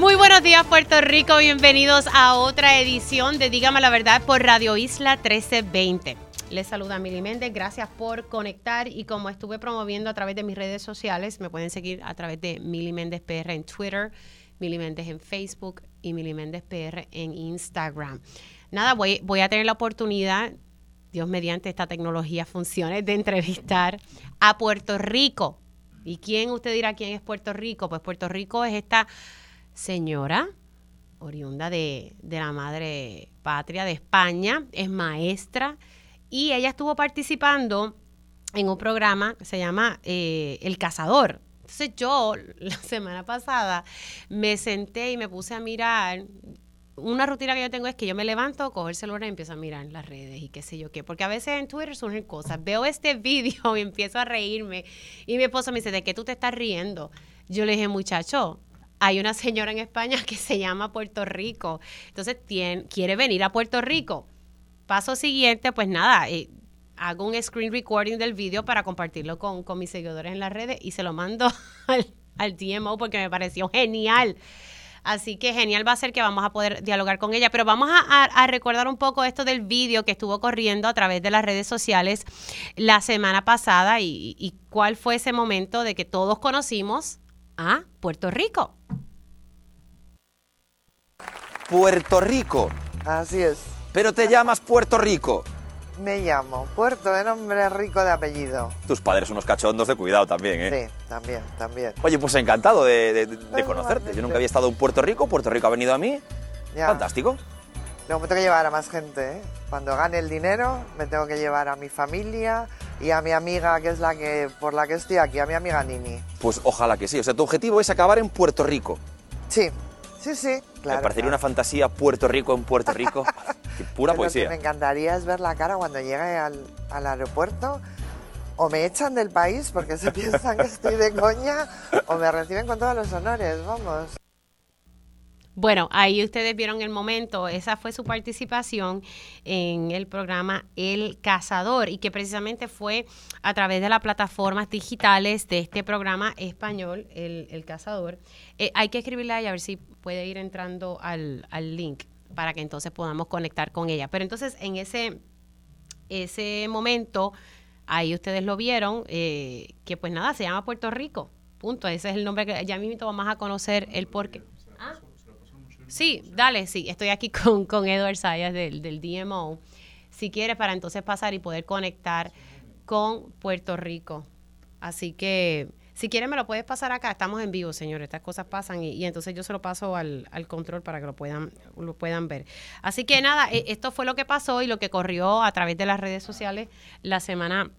Muy buenos días Puerto Rico, bienvenidos a otra edición de Dígame la verdad por Radio Isla 1320. Les saluda Mili Méndez, gracias por conectar y como estuve promoviendo a través de mis redes sociales, me pueden seguir a través de Mili Méndez PR en Twitter, Mili Méndez en Facebook y Mili Méndez PR en Instagram. Nada, voy, voy a tener la oportunidad, Dios mediante esta tecnología funcione, de entrevistar a Puerto Rico. ¿Y quién usted dirá quién es Puerto Rico? Pues Puerto Rico es esta señora oriunda de, de la madre patria de España, es maestra y ella estuvo participando en un programa que se llama eh, El Cazador. Entonces yo la semana pasada me senté y me puse a mirar. Una rutina que yo tengo es que yo me levanto, cojo el celular y empiezo a mirar las redes y qué sé yo qué. Porque a veces en Twitter surgen cosas. Veo este vídeo y empiezo a reírme. Y mi esposo me dice, ¿de qué tú te estás riendo? Yo le dije, muchacho, hay una señora en España que se llama Puerto Rico. Entonces quiere venir a Puerto Rico. Paso siguiente, pues nada, eh, hago un screen recording del vídeo para compartirlo con, con, mis seguidores en las redes y se lo mando al, al porque me pareció genial. Así que genial va a ser que vamos a poder dialogar con ella. Pero vamos a, a, recordar un poco esto del vídeo que estuvo corriendo a través de las redes sociales la semana pasada y, y cuál fue ese momento de que todos conocimos a Puerto Rico. Puerto Rico. Así es. Pero te llamas Puerto Rico. Me llamo Puerto de nombre rico de apellido. Tus padres unos cachondos de cuidado también, ¿eh? Sí, también, también. Oye, pues encantado de, de, de conocerte. Yo nunca había estado en Puerto Rico, Puerto Rico ha venido a mí. Ya. Fantástico. Luego me tengo que llevar a más gente, ¿eh? Cuando gane el dinero, me tengo que llevar a mi familia y a mi amiga, que es la que por la que estoy aquí, a mi amiga Nini. Pues ojalá que sí. O sea, tu objetivo es acabar en Puerto Rico. Sí, sí, sí. Claro, me parecería claro. una fantasía Puerto Rico en Puerto Rico. Pura poesía. Lo que me encantaría es ver la cara cuando llegue al, al aeropuerto. O me echan del país porque se piensan que estoy de coña, o me reciben con todos los honores, vamos. Bueno, ahí ustedes vieron el momento, esa fue su participación en el programa El Cazador y que precisamente fue a través de las plataformas digitales de este programa español, El, el Cazador. Eh, hay que escribirle a ella a ver si puede ir entrando al, al link para que entonces podamos conectar con ella. Pero entonces en ese, ese momento, ahí ustedes lo vieron, eh, que pues nada, se llama Puerto Rico, punto. Ese es el nombre que ya mismo vamos a conocer el porqué. Sí, dale, sí, estoy aquí con, con Edward Sayas del, del DMO. Si quieres, para entonces pasar y poder conectar con Puerto Rico. Así que, si quieres, me lo puedes pasar acá. Estamos en vivo, señores. Estas cosas pasan y, y entonces yo se lo paso al, al, control para que lo puedan, lo puedan ver. Así que nada, esto fue lo que pasó y lo que corrió a través de las redes sociales la semana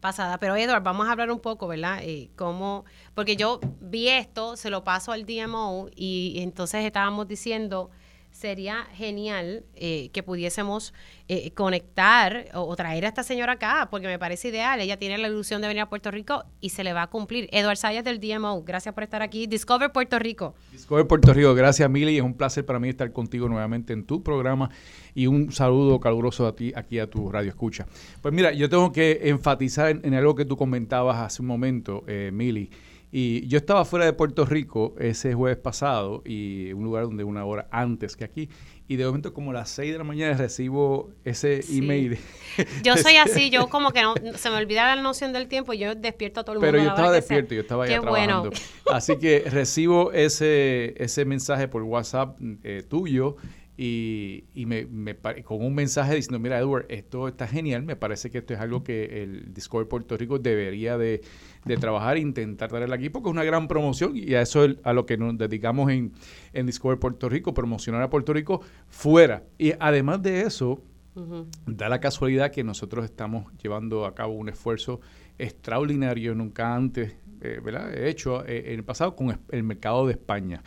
pasada. Pero Edward, vamos a hablar un poco, ¿verdad? Eh, cómo, porque yo vi esto, se lo paso al DMO y entonces estábamos diciendo, sería genial eh, que pudiésemos eh, conectar o, traer a esta señora acá, porque me parece ideal. Ella tiene la ilusión de venir a Puerto Rico y se le va a cumplir. Edward Sayas del DMO, gracias por estar aquí. Discover Puerto Rico. Discover Puerto Rico, gracias Mili. Es un placer para mí estar contigo nuevamente en tu programa y un saludo caluroso a ti aquí a tu radio escucha. Pues mira, yo tengo que enfatizar en, en algo que tú comentabas hace un momento, eh, Mili. Y yo estaba fuera de Puerto Rico ese jueves pasado y un lugar donde una hora antes que aquí. Y de momento como a las 6 de la mañana recibo ese sí. email. Yo soy así, yo como que no, se me olvida la noción del tiempo y yo despierto a todo el mundo. Pero yo estaba despierto, yo estaba Qué ya trabajando. Bueno. Así que recibo ese, ese mensaje por WhatsApp eh, tuyo y, y me, me, con un mensaje diciendo, mira Edward, esto está genial, me parece que esto es algo que el Discover Puerto Rico debería de, de trabajar e intentar traerla aquí, porque es una gran promoción y a eso es a lo que nos dedicamos en, en Discover Puerto Rico, promocionar a Puerto Rico fuera. Y además de eso, uh -huh. da la casualidad que nosotros estamos llevando a cabo un esfuerzo extraordinario, nunca antes eh, ¿verdad? hecho eh, en el pasado con el mercado de España.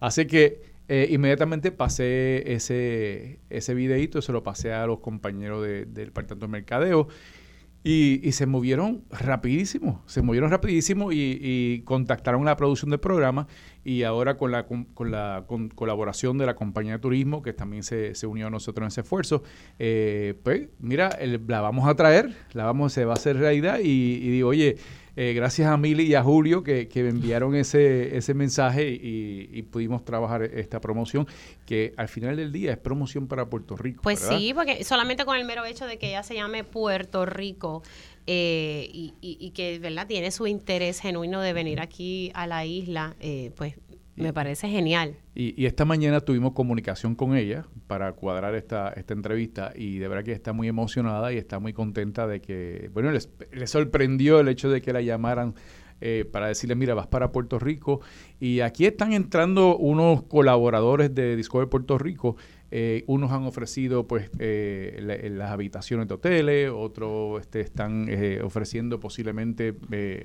Así que Eh, inmediatamente pasé ese, ese videito, se lo pasé a los compañeros del Departamento de Mercadeo y, se movieron rapidísimo, se movieron rapidísimo y, contactaron la producción del programa y ahora con la, con, la colaboración de la compañía de turismo que también se, unió a nosotros en ese esfuerzo, eh, pues mira, la vamos a traer, la vamos, se va a hacer realidad y, y digo, oye, eh, gracias a Mili y a Julio que, me enviaron ese, ese mensaje y, pudimos trabajar esta promoción, que al final del día es promoción para Puerto Rico. Pues sí, porque solamente con el mero hecho de que ella se llame Puerto Rico eh, y, y, que ¿verdad? tiene su interés genuino de venir aquí a la isla, eh, pues me parece genial. Y, esta mañana tuvimos comunicación con ella para cuadrar esta, esta entrevista y de verdad que está muy emocionada y está muy contenta de que, bueno, les, sorprendió el hecho de que la llamaran eh, para decirle, mira, vas para Puerto Rico. Y aquí están entrando unos colaboradores de Discovery Puerto Rico eh, unos han ofrecido pues eh, las habitaciones de hoteles, otros este, están eh, ofreciendo posiblemente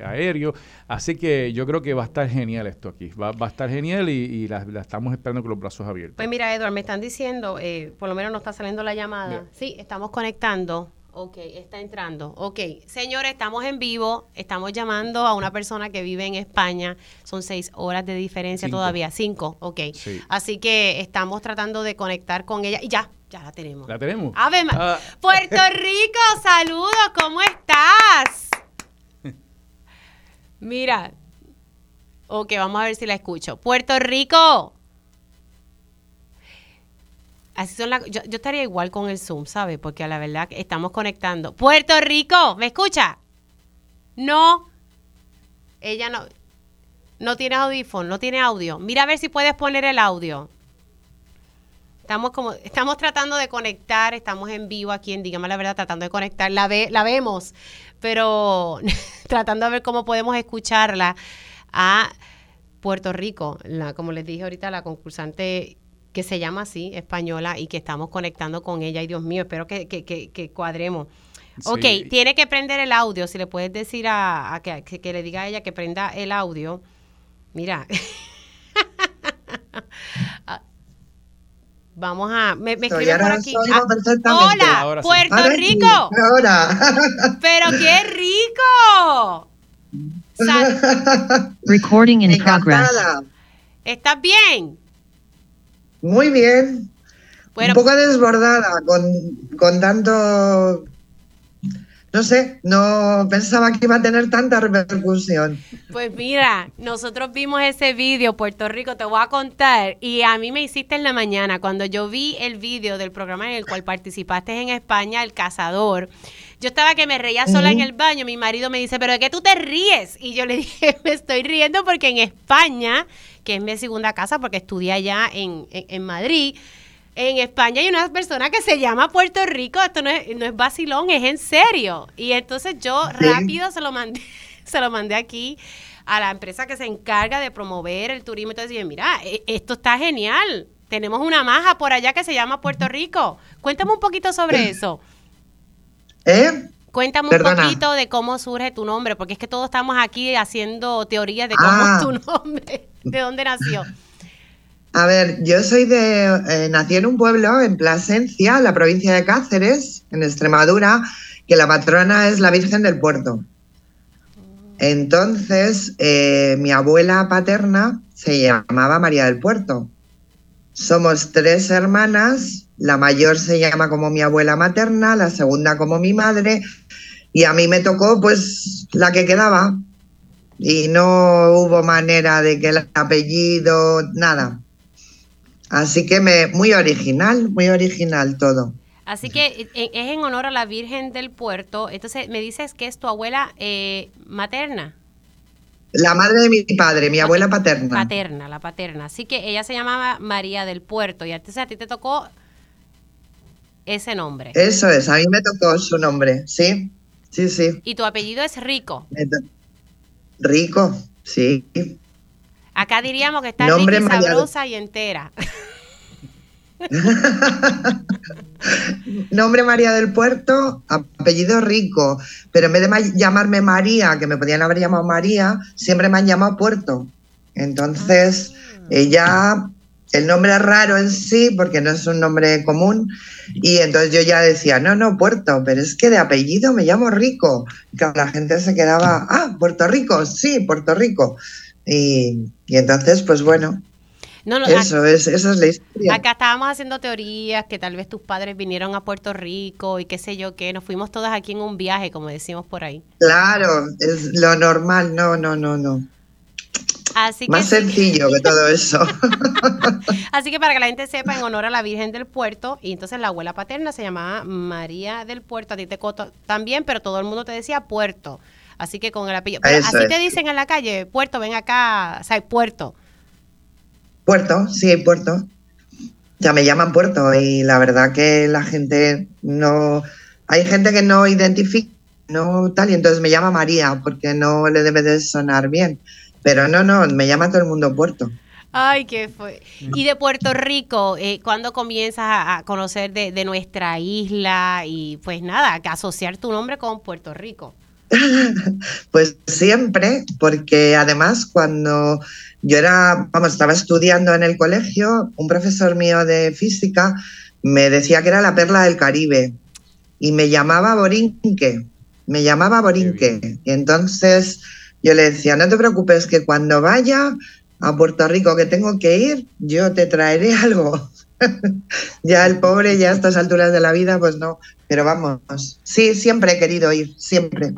aéreo. Así que yo creo que va a estar genial esto aquí. Va, a estar genial y, la, estamos esperando con los brazos abiertos. Pues mira, Edward, me están diciendo, por lo menos no está saliendo la llamada. Sí, estamos conectando. Ok, está entrando. Ok, señores, estamos en vivo. Estamos llamando a una persona que vive en España. Son seis horas de diferencia todavía. Cinco, ok. Así que estamos tratando de conectar con ella. Y ya, ya la tenemos. La tenemos. Ave ah. Puerto Rico, saludos, ¿cómo estás? Mira. Ok, vamos a ver si la escucho. Puerto Rico. Así son yo, estaría igual con el Zoom, ¿sabes? Porque la verdad estamos conectando. Puerto Rico, ¿me escucha? No. Ella no. No tiene audífono, no tiene audio. Mira a ver si puedes poner el audio. Estamos como, estamos tratando de conectar, estamos en vivo aquí en Dígame la verdad, tratando de conectar. La ve, la vemos, pero tratando de ver cómo podemos escucharla a Puerto Rico. La, como les dije ahorita, la concursante que se llama así, española, y que estamos conectando con ella. Y Dios mío, espero que, que, que, cuadremos. Ok, tiene que prender el audio. Si le puedes decir a, que, que, le diga a ella que prenda el audio. Mira. Ah, vamos a. Me, me escribe por aquí. Ah, hola, Puerto Rico. ahora. Pero qué rico. Recording in progress. ¿Estás bien? Muy bien. un poco desbordada con, tanto no sé, no pensaba que iba a tener tanta repercusión. Pues mira, nosotros vimos ese vídeo, Puerto Rico, te voy a contar, y a mí me hiciste en la mañana, cuando yo vi el vídeo del programa en el cual participaste en España, El Cazador, yo estaba que me reía sola en el baño, mi marido me dice, pero ¿de qué tú te ríes? Y yo le dije, me estoy riendo porque en España que es mi segunda casa porque estudié allá en, en, Madrid. En España hay una persona que se llama Puerto Rico, esto no es, no es vacilón, es en serio. Y entonces yo rápido se lo mandé, se lo mandé aquí a la empresa que se encarga de promover el turismo. Entonces dije, mira, e, esto está genial. Tenemos una maja por allá que se llama Puerto Rico. Cuéntame un poquito sobre eso. ¿Eh? Cuéntame un poquito de cómo surge tu nombre, porque es que todos estamos aquí haciendo teorías de cómo es ah. tu nombre, de dónde nació. A ver, yo soy de. Eh, nací en un pueblo en Plasencia, la provincia de Cáceres, en Extremadura, que la patrona es la Virgen del Puerto. Entonces, eh, mi abuela paterna se llamaba María del Puerto. Somos tres hermanas, la mayor se llama como mi abuela materna, la segunda como mi madre, y a mí me tocó pues la que quedaba. Y no hubo manera de que el apellido, nada. Así que me, muy original, muy original todo. Así que es en honor a la Virgen del Puerto. Entonces, me dices que es tu abuela eh, materna. La madre de mi padre, mi abuela paterna. Paterna, la paterna. Así que ella se llamaba María del Puerto y entonces a ti te tocó ese nombre. Eso es, a mí me tocó su nombre, sí, sí, sí. Y tu apellido es Rico. Rico, sí. Acá diríamos que está rica y sabrosa y entera. Nombre María del Puerto, apellido Rico, pero en vez de llamarme María, que me podían haber llamado María, siempre me han llamado Puerto. Entonces, ah. ella el nombre es raro en sí porque no es un nombre común y entonces yo ya decía, no, no, Puerto, pero es que de apellido me llamo Rico. Y claro, la gente se quedaba, ah, Puerto Rico, sí, Puerto Rico. Y, y entonces, pues bueno, No, no, eso es, esa es la historia. Acá estábamos haciendo teorías que tal vez tus padres vinieron a Puerto Rico y qué sé yo qué. Nos fuimos todas aquí en un viaje, como decimos por ahí. Claro, es lo normal, no, no, no, no. Así que, Más sencillo que todo eso. así que para que la gente sepa, en honor a la Virgen del Puerto, y entonces la abuela paterna se llamaba María del Puerto, a ti te coto también, pero todo el mundo te decía Puerto. Así que con el apellido. Pero así es. te dicen en la calle, Puerto, ven acá, o sea, Puerto. Puerto, sí, Puerto. Ya me llaman Puerto y la verdad que la gente no... Hay gente que no identifica, no tal, y entonces me llama María porque no le debe de sonar bien. Pero no, no, me llama todo el mundo Puerto. Ay, qué fue. Y de Puerto Rico, eh, ¿cuándo comienzas a, a conocer de, de nuestra isla y pues nada, asociar tu nombre con Puerto Rico? Pues siempre, porque además cuando yo era, vamos, estaba estudiando en el colegio, un profesor mío de física me decía que era la perla del Caribe y me llamaba Borinque, me llamaba Borinque. Y entonces yo le decía, no te preocupes que cuando vaya a Puerto Rico que tengo que ir, yo te traeré algo. ya el pobre, ya a estas alturas de la vida, pues no. Pero vamos, sí, siempre he querido ir, siempre.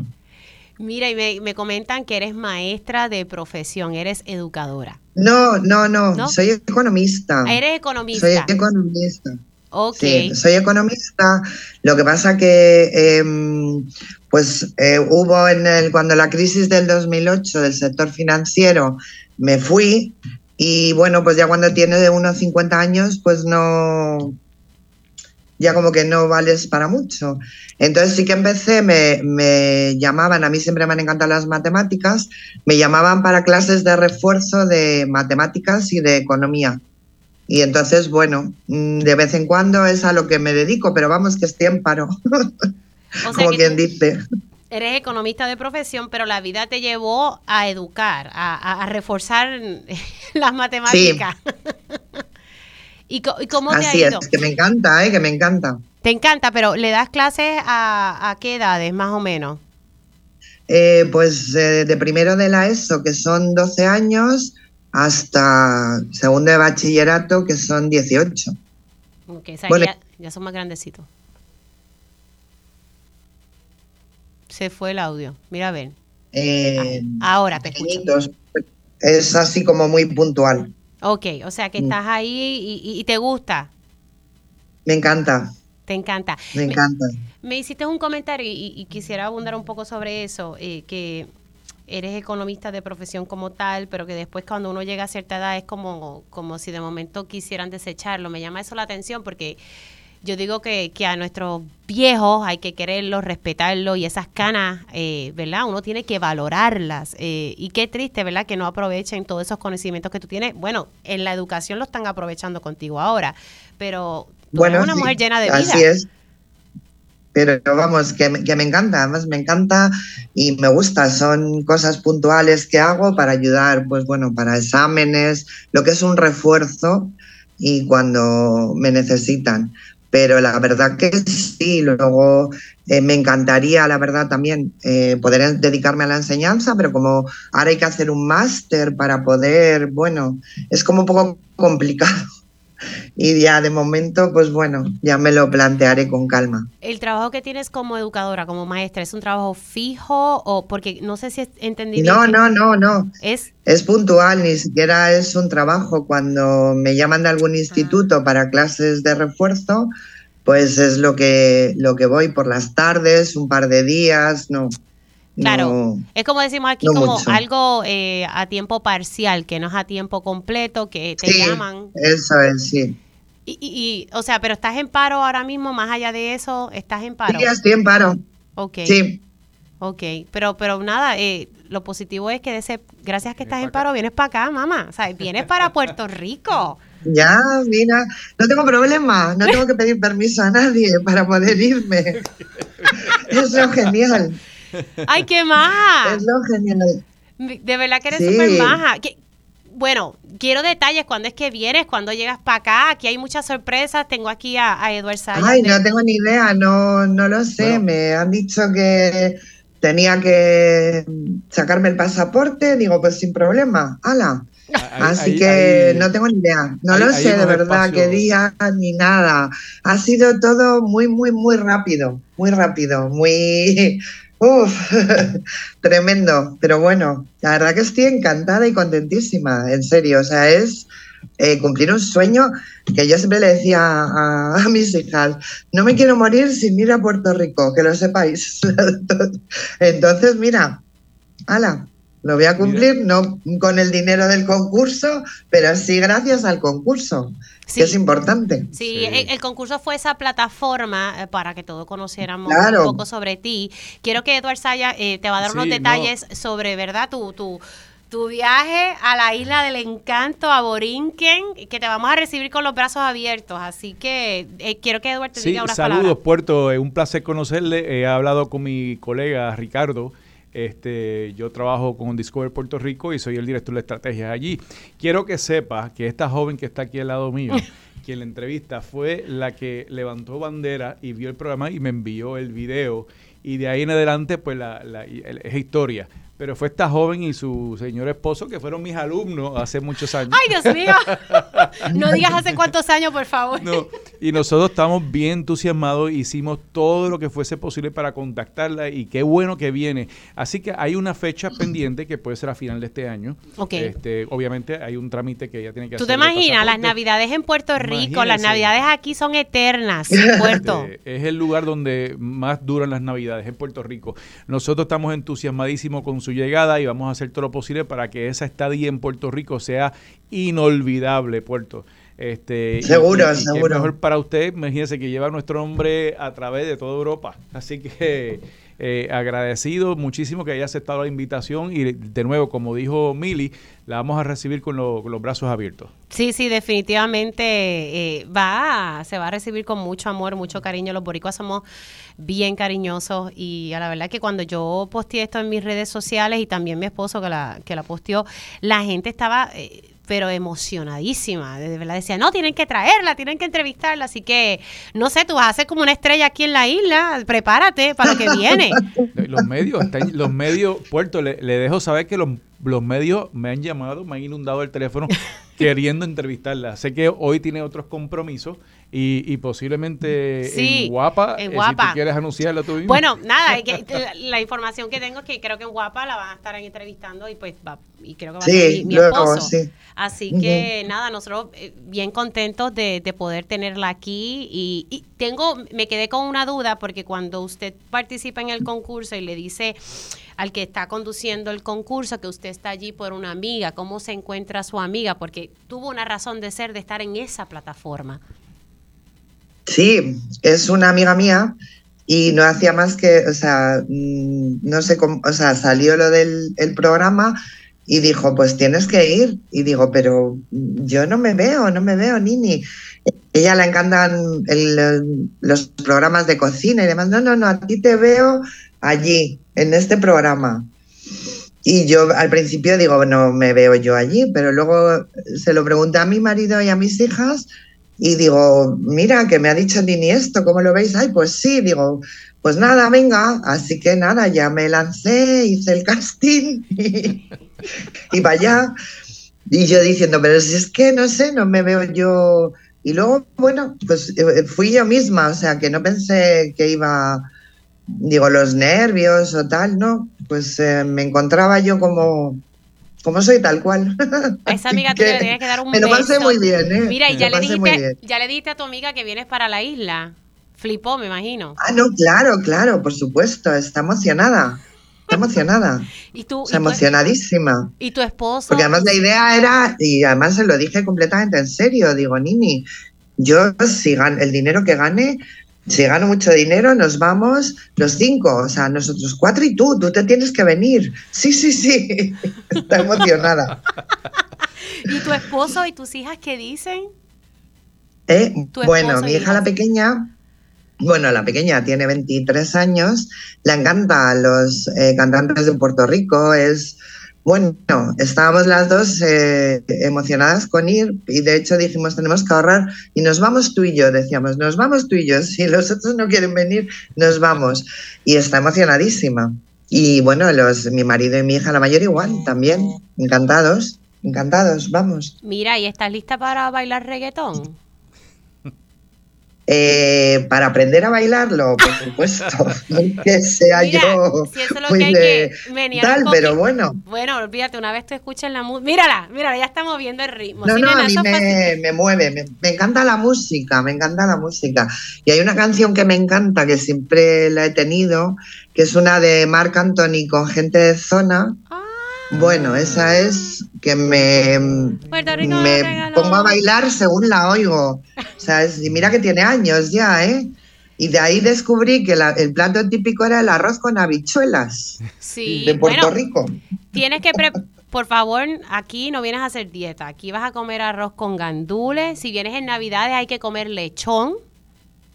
Mira, y me, me comentan que eres maestra de profesión, eres educadora. No, no, no, ¿No? soy economista. Ah, Eres Soy economista. Sí, soy economista. Lo que pasa que, em, pues, eh, hubo en el cuando la crisis del 2008 del sector financiero, me fui y bueno, pues ya cuando tienes de unos 50 años, pues no, ya como que no vales para mucho. Entonces sí que empecé, me, me llamaban, a mí siempre me han encantado las matemáticas, me llamaban para clases de refuerzo de matemáticas y de economía. Y entonces, bueno, mm, de vez en cuando es a lo que me dedico, pero vamos que estoy en paro, O sea como quien dice. eres economista de profesión, pero la vida te llevó a educar, a, reforzar las matemáticas. ¿Y, cómo te Así ha es, ido? que me encanta, ¿eh? que me encanta. Te encanta, pero ¿le das clases a, a qué edades más o menos? Eh, pues eh, de primero de la ESO, que son 12 años, hasta segundo de bachillerato, que son 18. Ok, o sea, Bueno. ya, ya son más grandecitos. Se fue el audio. Mira, a ver. Eh, Ahora te escucho. Es así como muy puntual. Ok, o sea que Mm. estás ahí y, y- y te gusta, Me encanta, te encanta. me encanta. Me hiciste un comentario y, y quisiera abundar un poco sobre eso, eh, que eres economista de profesión como tal, pero que después cuando uno llega a cierta edad es como, como si de momento quisieran desecharlo. Me llama eso la atención porque yo digo que, que a nuestros viejos hay que quererlos, respetarlos y esas canas, eh, ¿verdad? Uno tiene que valorarlas. eh, y qué triste, ¿verdad? Que no aprovechen todos esos conocimientos que tú tienes. Bueno, en la educación lo están aprovechando contigo ahora, pero tú Bueno, eres una sí, mujer llena de vida. Así es. Pero vamos, que, me- que me encanta, además me encanta y me gusta. Son cosas puntuales que hago para ayudar, pues bueno, para exámenes, lo que es un refuerzo y cuando me necesitan. Pero la verdad que sí, luego eh, me encantaría, la verdad también, eh, poder dedicarme a la enseñanza, pero como ahora hay que hacer un máster para poder, bueno, es como un poco complicado. Y ya de momento, pues bueno, ya me lo plantearé con calma. El trabajo que tienes como educadora, como maestra, ¿es un trabajo fijo o porque no sé si entendí bien? No, que no, no, no. Es, Es puntual, ni siquiera es un trabajo. Cuando me llaman de algún instituto para clases de refuerzo, pues es lo que, lo que voy por las tardes, un par de días, no. Claro, no. es como decimos aquí, no como mucho. algo eh, a tiempo parcial, que no es a tiempo completo, que te Sí, llaman. Eso es, sí. Y, y- y, o sea, pero estás en paro ahora mismo, más allá de eso, estás en paro. Sí, estoy en paro. Ok, Sí, ok. Pero, pero nada, eh, lo positivo es que de ese, gracias que Vienes estás en acá. paro, vienes para acá, mamá. O sea, vienes para Puerto Rico. ya, mira, no tengo problema, no tengo que pedir permiso a nadie para poder irme. es lo genial, ¡Ay, qué maja! es lo genial. De verdad que eres Sí. súper maja. ¿Qué- bueno, quiero detalles. ¿Cuándo es que vienes? ¿Cuándo llegas para acá? Aquí hay muchas sorpresas. Tengo aquí a, a Eduard Sayas. Ay, no tengo ni idea, no, no lo sé. Bueno. Me han dicho que tenía que sacarme el pasaporte. Digo, pues sin problema. ¡Hala! Ahí- Así ahí- que ahí- no tengo ni idea. No lo sé de verdad qué día ni nada. Ha sido todo muy, muy, muy rápido. Muy rápido. Muy. Uf, tremendo. Pero bueno, la verdad que estoy encantada y contentísima. En serio. O sea, es eh, cumplir un sueño que yo siempre le decía a, a mis hijas, no me quiero morir sin ir a Puerto Rico, que lo sepáis. Entonces, mira, ala, lo voy a cumplir, no con el dinero del concurso, pero sí gracias al concurso, Sí. que es importante. Sí, Sí. El, el concurso fue esa plataforma eh, para que todos conociéramos Claro. un poco sobre ti. Quiero que Eduard Saya eh, te va a dar unos no. detalles sobre, ¿verdad? Tu, tu, tu viaje a la isla del encanto, a Borinquen, que te vamos a recibir con los brazos abiertos. Así que eh, quiero que Eduard te Sí, diga unas saludos palabras. Puerto, es un placer conocerle. He hablado con mi colega Ricardo. Este, yo trabajo con Discover Puerto Rico y soy el director de estrategias allí. Quiero que sepa que esta joven que está aquí al lado mío, quien la entrevista, fue la que levantó bandera y vio el programa y me envió el video. Y de ahí en adelante, pues la, la- el- es historia. Pero fue esta joven y su señor esposo que fueron mis alumnos hace muchos años. Ay, Dios mío. no digas hace cuántos años, por favor. No, y nosotros estamos bien entusiasmados, hicimos todo lo que fuese posible para contactarla y qué bueno que viene. Así que hay una fecha pendiente que puede ser a final de este año. Ok. Este, obviamente hay un trámite que ella tiene que ¿Tú hacer. te de imaginas? Las navidades en Puerto Rico, las navidades aquí son eternas, Puerto. Este, es el lugar donde más duran las navidades en Puerto Rico. Nosotros estamos entusiasmadísimos con su llegada y vamos a hacer todo lo posible para que esa estadía en Puerto Rico sea inolvidable, Puerto. Este, Seguro, y- y qué seguro. mejor para usted, imagínese que lleva nuestro nombre a través de toda Europa. Así que eh, agradecido muchísimo que haya aceptado la invitación y de nuevo, como dijo Mili, la vamos a recibir con, lo- con los brazos abiertos. Sí, sí, definitivamente eh, va, se va a recibir con mucho amor, mucho cariño. Los boricuas somos bien cariñosos y a la verdad que cuando yo posteé esto en mis redes sociales y también mi esposo que la, que la posteó, la gente estaba... eh, pero emocionadísima, de verdad decía, no, tienen que traerla, tienen que entrevistarla, así que, no sé, tú vas a ser como una estrella aquí en la isla, prepárate para lo que viene. Los medios, están- los medios, Puerto, le, le dejo saber que los, los medios me han llamado, me han inundado el teléfono queriendo entrevistarla. Sé que hoy tiene otros compromisos y, y posiblemente Sí, en Guapa, en eh, si tú quieres anunciarla tú mismo. Bueno, nada, es que la, la información que tengo es que creo que en Guapa la van a estar entrevistando y pues va, y creo que va a ser mi, esposo. sí. Así que nada, nosotros eh, bien contentos de, de poder tenerla aquí y, y tengo, me quedé con una duda porque cuando usted participa en el concurso y le dice al que está conduciendo el concurso que usted está allí por una amiga, ¿cómo se encuentra su amiga? Porque tuvo una razón de ser de estar en esa plataforma. Sí, es una amiga mía y no hacía más que, o sea, mm, no sé cómo, o sea, salió lo del el programa y dijo, pues tienes que ir. Y digo, pero yo no me veo, no me veo, Nini. Ella le encantan los programas de cocina y demás. No, no, no, a ti te veo allí, en este programa. Y yo al principio digo, no me veo yo allí, pero luego se lo pregunté a mi marido y a mis hijas y digo, mira, que me ha dicho Nini esto, ¿cómo lo veis? Ay, pues sí, digo, pues nada, venga. Así que nada, ya me lancé, hice el casting y, vaya. Y yo diciendo, pero si es que no sé, no me veo yo. Y luego, bueno, pues eh, fui yo misma, o sea, que no pensé que iba, digo, los nervios o tal, ¿no? Pues eh, me encontraba yo como, como soy tal cual. A esa amiga tuya que le tienes que dar un me lo pasé muy bien, ¿eh? Mira, y Me ya le, dijiste, ya le dijiste a tu amiga que vienes para la isla. Flipó, me imagino. Ah, no, claro, claro, por supuesto, está emocionada. Está emocionada, Y tú, está y emocionadísima. y tu esposo. Porque además la idea era, y además se lo dije completamente en serio, digo, Nini, yo si gan el dinero que gane, si gano mucho dinero, nos vamos los cinco, o sea, nosotros cuatro y tú, tú te tienes que venir. Sí, sí, sí, está emocionada. ¿Y tu esposo y tus hijas qué dicen? ¿Eh? Bueno, mi hija la pequeña, bueno, la pequeña tiene 23 años, le encanta los eh, cantantes de Puerto Rico, es Bueno, estábamos las dos eh, emocionadas con ir y de hecho dijimos tenemos que ahorrar y nos vamos tú y yo, decíamos, nos vamos tú y yo, si los otros no quieren venir, nos vamos. Y está emocionadísima. Y bueno, los, mi marido y mi hija, la mayor igual, también, encantados, encantados, vamos. Mira, ¿y estás lista para bailar reggaetón? Eh, para aprender a bailarlo, por supuesto. No que sea Mira, yo si eso es lo muy que hay de que tal, pero bueno. Bueno, olvídate, una vez tú escuchas la música. Mírala, mírala, ya está moviendo el ritmo. No, no, a mí me, me mueve, me, me encanta la música, me encanta la música. Y hay una canción que me encanta, que siempre la he tenido, que es una de Marc Anthony con gente de zona. Ah, Bueno, esa es que me, Rico me pongo a bailar según la oigo. O sea, es- y mira que tiene años ya, ¿eh? Y de ahí descubrí que la- el plato típico era el arroz con habichuelas Sí, de Puerto bueno, Rico. tienes que, pre- por favor, aquí no vienes a hacer dieta. Aquí vas a comer arroz con gandules. Si vienes en Navidades hay que comer lechón.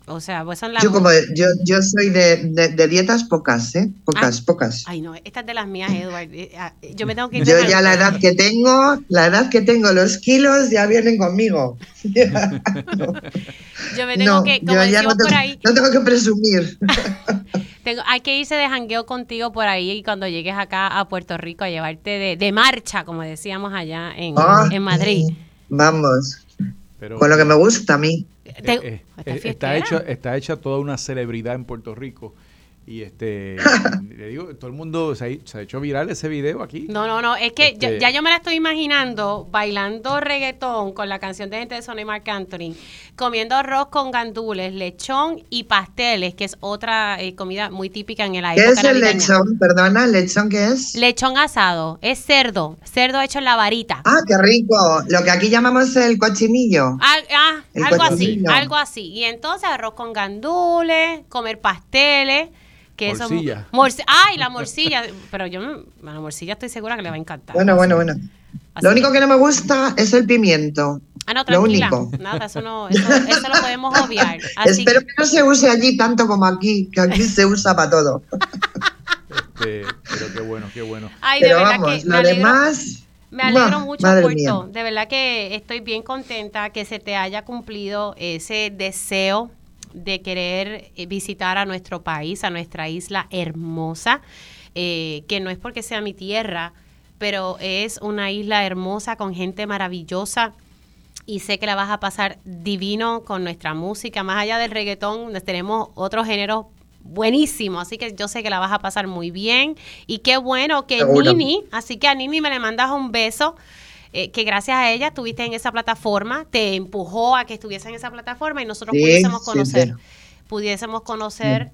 O sea, pues son las... Yo como yo, yo soy de, de- de dietas pocas, ¿eh? Pocas, pocas. Ay, no, esta es de las mías, Edward. Eh, ah, Yo me tengo que Yo ya la edad que tengo, la edad que tengo, los kilos ya vienen conmigo. Yo me tengo no, que, como yo ya decimos no tengo, por ahí, no tengo que presumir. tengo- hay que irse de jangueo contigo por ahí y cuando llegues acá a Puerto Rico a llevarte de, de marcha, como decíamos allá en, Ah, en Madrid. Vamos, Pero, con lo que me gusta a mí. Te- eh, eh, ¿Esta eh, está hecha está hecha toda una celebridad en Puerto Rico y este le digo todo el mundo se ha, se ha hecho viral ese video aquí No, no, no, es que yo- Este- ya yo me la estoy imaginando bailando reggaetón con la canción de Gente de Zona y Marc Anthony, comiendo arroz con gandules, lechón y pasteles, que es otra eh, comida muy típica en la ¿Qué época es el navideña. lechón? Perdona, ¿el lechón qué es? Lechón asado, es cerdo, cerdo hecho en la varita. Ah, qué rico. Lo que aquí llamamos el cochinillo. Al- ah, El algo así, algo así. Y entonces arroz con gandules, comer pasteles, que Morcilla. eso... morci- Ay, la morcilla. Pero yo, la morcilla estoy segura que le va a encantar. Bueno, bueno, bueno. Así Lo que- único que no me gusta es el pimiento. Ah, no, Lo tranquila. único. Nada, eso no, eso, eso lo podemos obviar. Así Espero que no se use allí tanto como aquí, que aquí se usa para todo. Este, pero qué bueno qué bueno Ay, de Pero verdad vamos, que me lo alegro, demás. me alegro mucho, Puerto. mía. De verdad que estoy bien contenta que se te haya cumplido ese deseo de querer eh, visitar a nuestro país, a nuestra isla hermosa, eh, que no es porque sea mi tierra, pero es una isla hermosa con gente maravillosa y sé que la vas a pasar divino con nuestra música. Más allá del reggaetón, tenemos otros géneros buenísimos, así que yo sé que la vas a pasar muy bien. Y qué bueno que Seguro. Nini, así que a Nini me le mandas un beso. Eh, que gracias a ella estuviste en esa plataforma, te empujó a que estuviese en esa plataforma y nosotros Sí, pudiésemos conocer, sí. pudiésemos conocer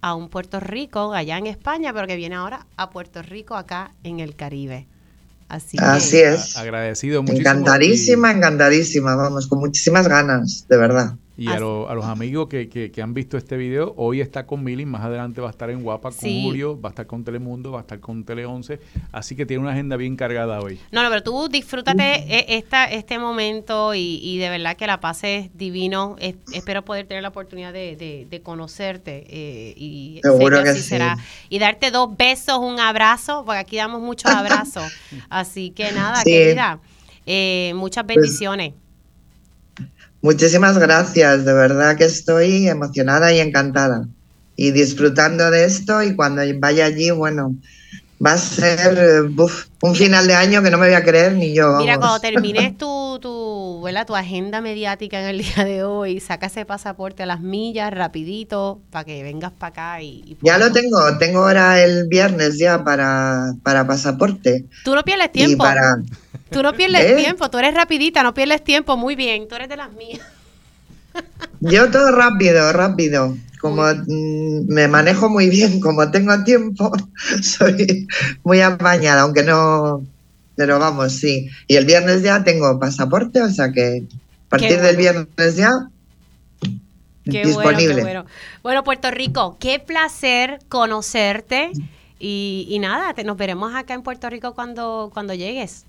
a un Puerto Rico allá en España, pero que viene ahora a Puerto Rico acá en el Caribe. Así, Así es. Agradecido muchísimo Encantadísima, encantadísima, vamos, con muchísimas ganas, de verdad. Y, a, lo- a los amigos que, que, que han visto este video hoy está con Mili más adelante va a estar en Guapa con Sí. Julio va a estar con Telemundo va a estar con Tele 11 así que tiene una agenda bien cargada hoy No, no, pero tú disfrútate e- esta, este momento y, y de verdad que la pases divino. Es- espero poder tener la oportunidad de, de- de conocerte eh, y Seguro que sí. será. Y darte dos besos, un abrazo, porque aquí damos muchos abrazos. Así que nada, Sí. querida, eh, muchas bendiciones. Muchísimas gracias, de verdad que estoy emocionada y encantada. Y disfrutando de esto y cuando vaya allí, bueno, va a ser eh, un final de año que no me voy a creer ni yo. Mira, cuando termines tu, tu, ¿verdad? tu agenda mediática en el día de hoy, saca ese pasaporte a las millas rapidito para que vengas para acá y, y Ya lo tengo, tengo ahora el viernes ya para, para pasaporte. Tú no pierdes Y tiempo. para... Tú no pierdes ¿Eh? tiempo, tú eres rapidita, no pierdes tiempo, muy bien, tú eres de las mías. Yo todo rápido, rápido. Como mm, me manejo muy bien, como tengo tiempo, soy muy apañada, aunque no... Pero vamos, sí. Y el viernes ya tengo pasaporte, o sea que a partir bueno. del viernes ya Qué disponible. bueno, qué bueno. Bueno, Puerto Rico, qué placer conocerte y, y nada, te, nos veremos acá en Puerto Rico cuando, cuando llegues.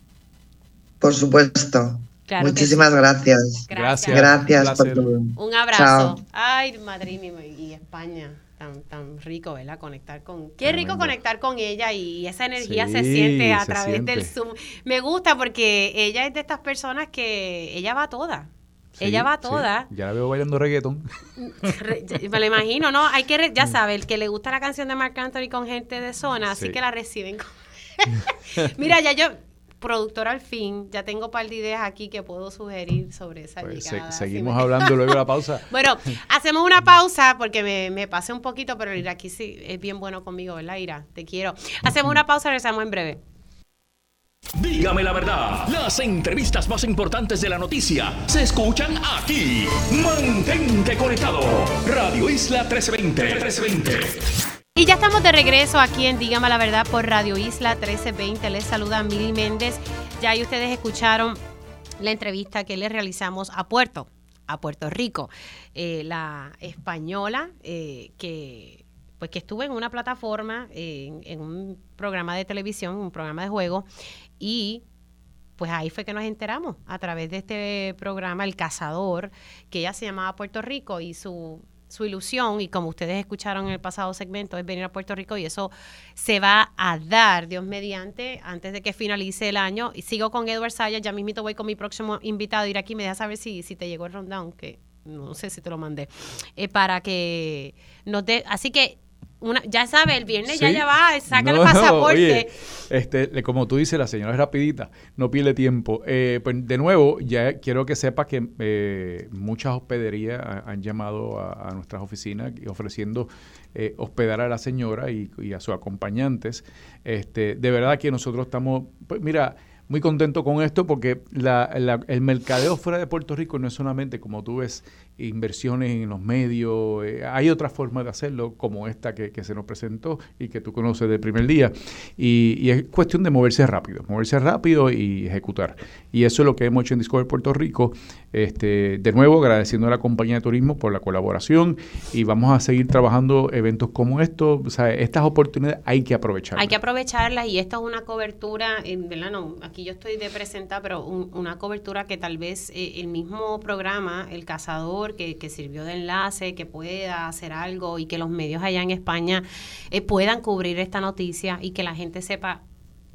Por supuesto. Claro Muchísimas gracias. Gracias. Gracias Un por todo. Un abrazo. Chao. Ay, Madrid y, y España. Tan, tan rico, ¿verdad? Conectar con. Qué rico conectar con ella y esa energía se siente a se través del. Zoom. Me gusta porque ella es de estas personas que ella va toda. Sí, ella va sí. toda. Ya la veo bailando reggaetón. Re- Me lo imagino, ¿no? Hay que, re- ya sabe, el que le gusta la canción de Marc Anthony con gente de zona, así Sí. que la reciben. Mira, ya yo, productora al fin, ya tengo un par de ideas aquí que puedo sugerir sobre esa Pues, se- seguimos hablando luego de la pausa. Bueno, hacemos una pausa porque me, me pasé un poquito, pero el aquí sí es bien bueno conmigo, ¿verdad, Ira? Te quiero. Hacemos una pausa, regresamos en breve. Dígame la verdad, las entrevistas más importantes de la noticia se escuchan aquí. Mantente conectado. Radio Isla 1320. 1320. Y ya estamos de regreso aquí en Dígame la Verdad por Radio Isla 1320. Les saluda Mili Méndez. Ya ahí ustedes escucharon la entrevista que le realizamos a Puerto, a Puerto Rico. Eh, la española eh, que pues que estuvo en una plataforma, en, en un programa de televisión, un programa de juego, y pues ahí fue que nos enteramos a través de este programa, El Cazador, que ella se llamaba Puerto Rico y su, su ilusión, y como ustedes escucharon en el pasado segmento, es venir a Puerto Rico y eso se va a dar, Dios mediante, antes de que finalice el año. Y sigo con Edward Sayas, ya mismito voy con mi próximo invitado, ir aquí, me deja saber si, si te llegó el rundown, que no sé si te lo mandé, eh, para que nos dé, así que una, ya sabe, el viernes ya Sí. ya va, saca No, el pasaporte. oye, este, le- como tú dices, la señora es rapidita, no pierde tiempo. Eh, pues de nuevo, ya quiero que sepas que eh, muchas hospederías ha- han llamado a, a nuestras oficinas y ofreciendo eh, hospedar a la señora y, y a sus acompañantes. Este, de verdad que nosotros estamos, pues mira, muy contentos con esto porque la- la- el mercadeo fuera de Puerto Rico no es solamente, como tú ves, inversiones en los medios, eh, hay otras formas de hacerlo, como esta que, se nos presentó y que tú conoces del primer día. Y, y es cuestión de moverse rápido, moverse rápido y ejecutar. Y eso es lo que hemos hecho en Discover Puerto Rico. Este, de nuevo, agradeciendo a la compañía de turismo por la colaboración y vamos a seguir trabajando eventos como estos. O sea, estas oportunidades hay que aprovecharlas. Hay que aprovecharlas y esta es una cobertura, en verdad no, aquí yo estoy de presentar, pero un- una cobertura que tal vez eh, el mismo programa, El Cazador, que, que sirvió de enlace, que pueda hacer algo y que los medios allá en España eh, puedan cubrir esta noticia y que la gente sepa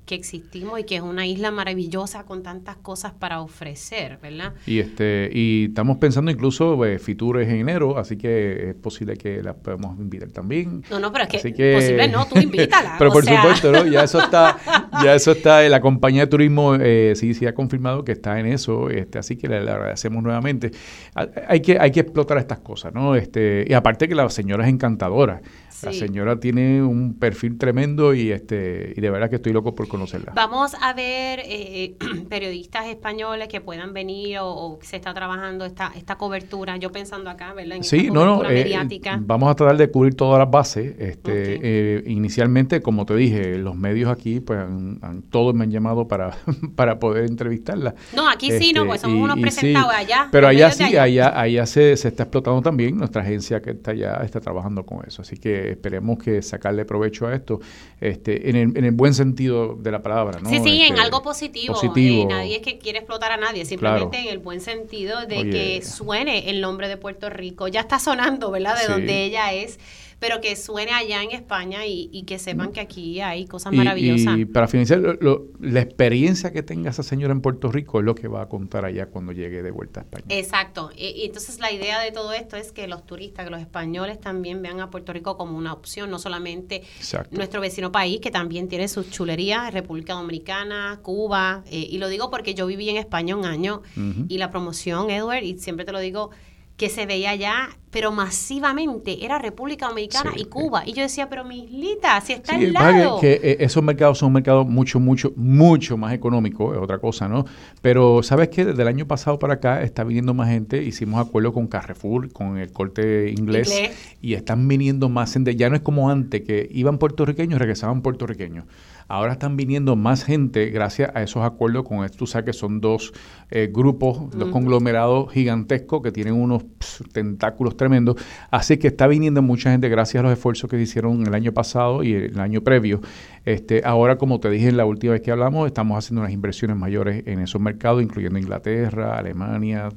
que existimos y que es una isla maravillosa con tantas cosas para ofrecer, ¿verdad? Y este y estamos pensando incluso eh, Fitures en enero, así que es posible que las podemos invitar también. No, no, pero es que, Así que- posible no, tú invítala. Pero por sea, supuesto, ¿no? Ya eso está, ya eso está, la compañía de turismo eh, sí, sí ha confirmado que está en eso, este, así que le, le agradecemos nuevamente. Ha- Hay que, hay que explotar estas cosas, ¿no? Este, y aparte que la señora es encantadora. La señora tiene un perfil tremendo y este, y de verdad que estoy loco por conocerla. Vamos a ver eh, periodistas españoles que puedan venir o, se está trabajando esta, esta cobertura. Yo pensando acá, ¿verdad? En Sí, no, no, eh, mediática. vamos a tratar de cubrir todas las bases. Este, eh, inicialmente, como te dije, los medios aquí, pues han- han- todos me han llamado para, para poder entrevistarla. No, aquí sí, no, pues somos y- unos presentados sí, allá. Pero allá sí, allá, allá se, se está explotando también. Nuestra agencia que está allá está trabajando con eso. Así que esperemos que sacarle provecho a esto este, en, el, en el buen sentido de la palabra. ¿no? Sí, sí, en Este, algo positivo. positivo. Eh, nadie es que quiere explotar a nadie, simplemente Claro. en el buen sentido de Oye. que suene el nombre de Puerto Rico. Ya está sonando, ¿verdad? De Sí. donde ella es, pero que suene allá en España y, y que sepan que aquí hay cosas Y- maravillosas. Y, para finalizar, lo- lo- la experiencia que tenga esa señora en Puerto Rico es lo que va a contar allá cuando llegue de vuelta a España. Exacto. Y, y entonces la idea de todo esto es que los turistas, que los españoles también vean a Puerto Rico como una opción, no solamente Exacto. nuestro vecino país, que también tiene sus chulerías, República Dominicana, Cuba, eh, y lo digo porque yo viví en España un año y la promoción, Edward, y siempre te lo digo, que se veía allá, pero masivamente era República Dominicana Sí, y Cuba. Y yo decía, pero mi islita, si está Sí, al que- lado. que, eh, esos mercados son mercados mucho, mucho, mucho más económicos, es otra cosa, ¿no? Pero sabes que desde el año pasado para acá está viniendo más gente, hicimos acuerdo con Carrefour, con el corte inglés, Inglés. y están viniendo más gente, ya no es como antes, que iban puertorriqueños y regresaban puertorriqueños. Ahora están viniendo más gente gracias a esos acuerdos con esto. Tú sabes que son dos eh, grupos, dos conglomerados gigantescos que tienen unos tentáculos tremendo. Así que está viniendo mucha gente gracias a los esfuerzos que se hicieron el año pasado y el año previo. Este, ahora, como te dije la última vez que hablamos, estamos haciendo unas inversiones mayores en esos mercados, incluyendo Inglaterra, Alemania.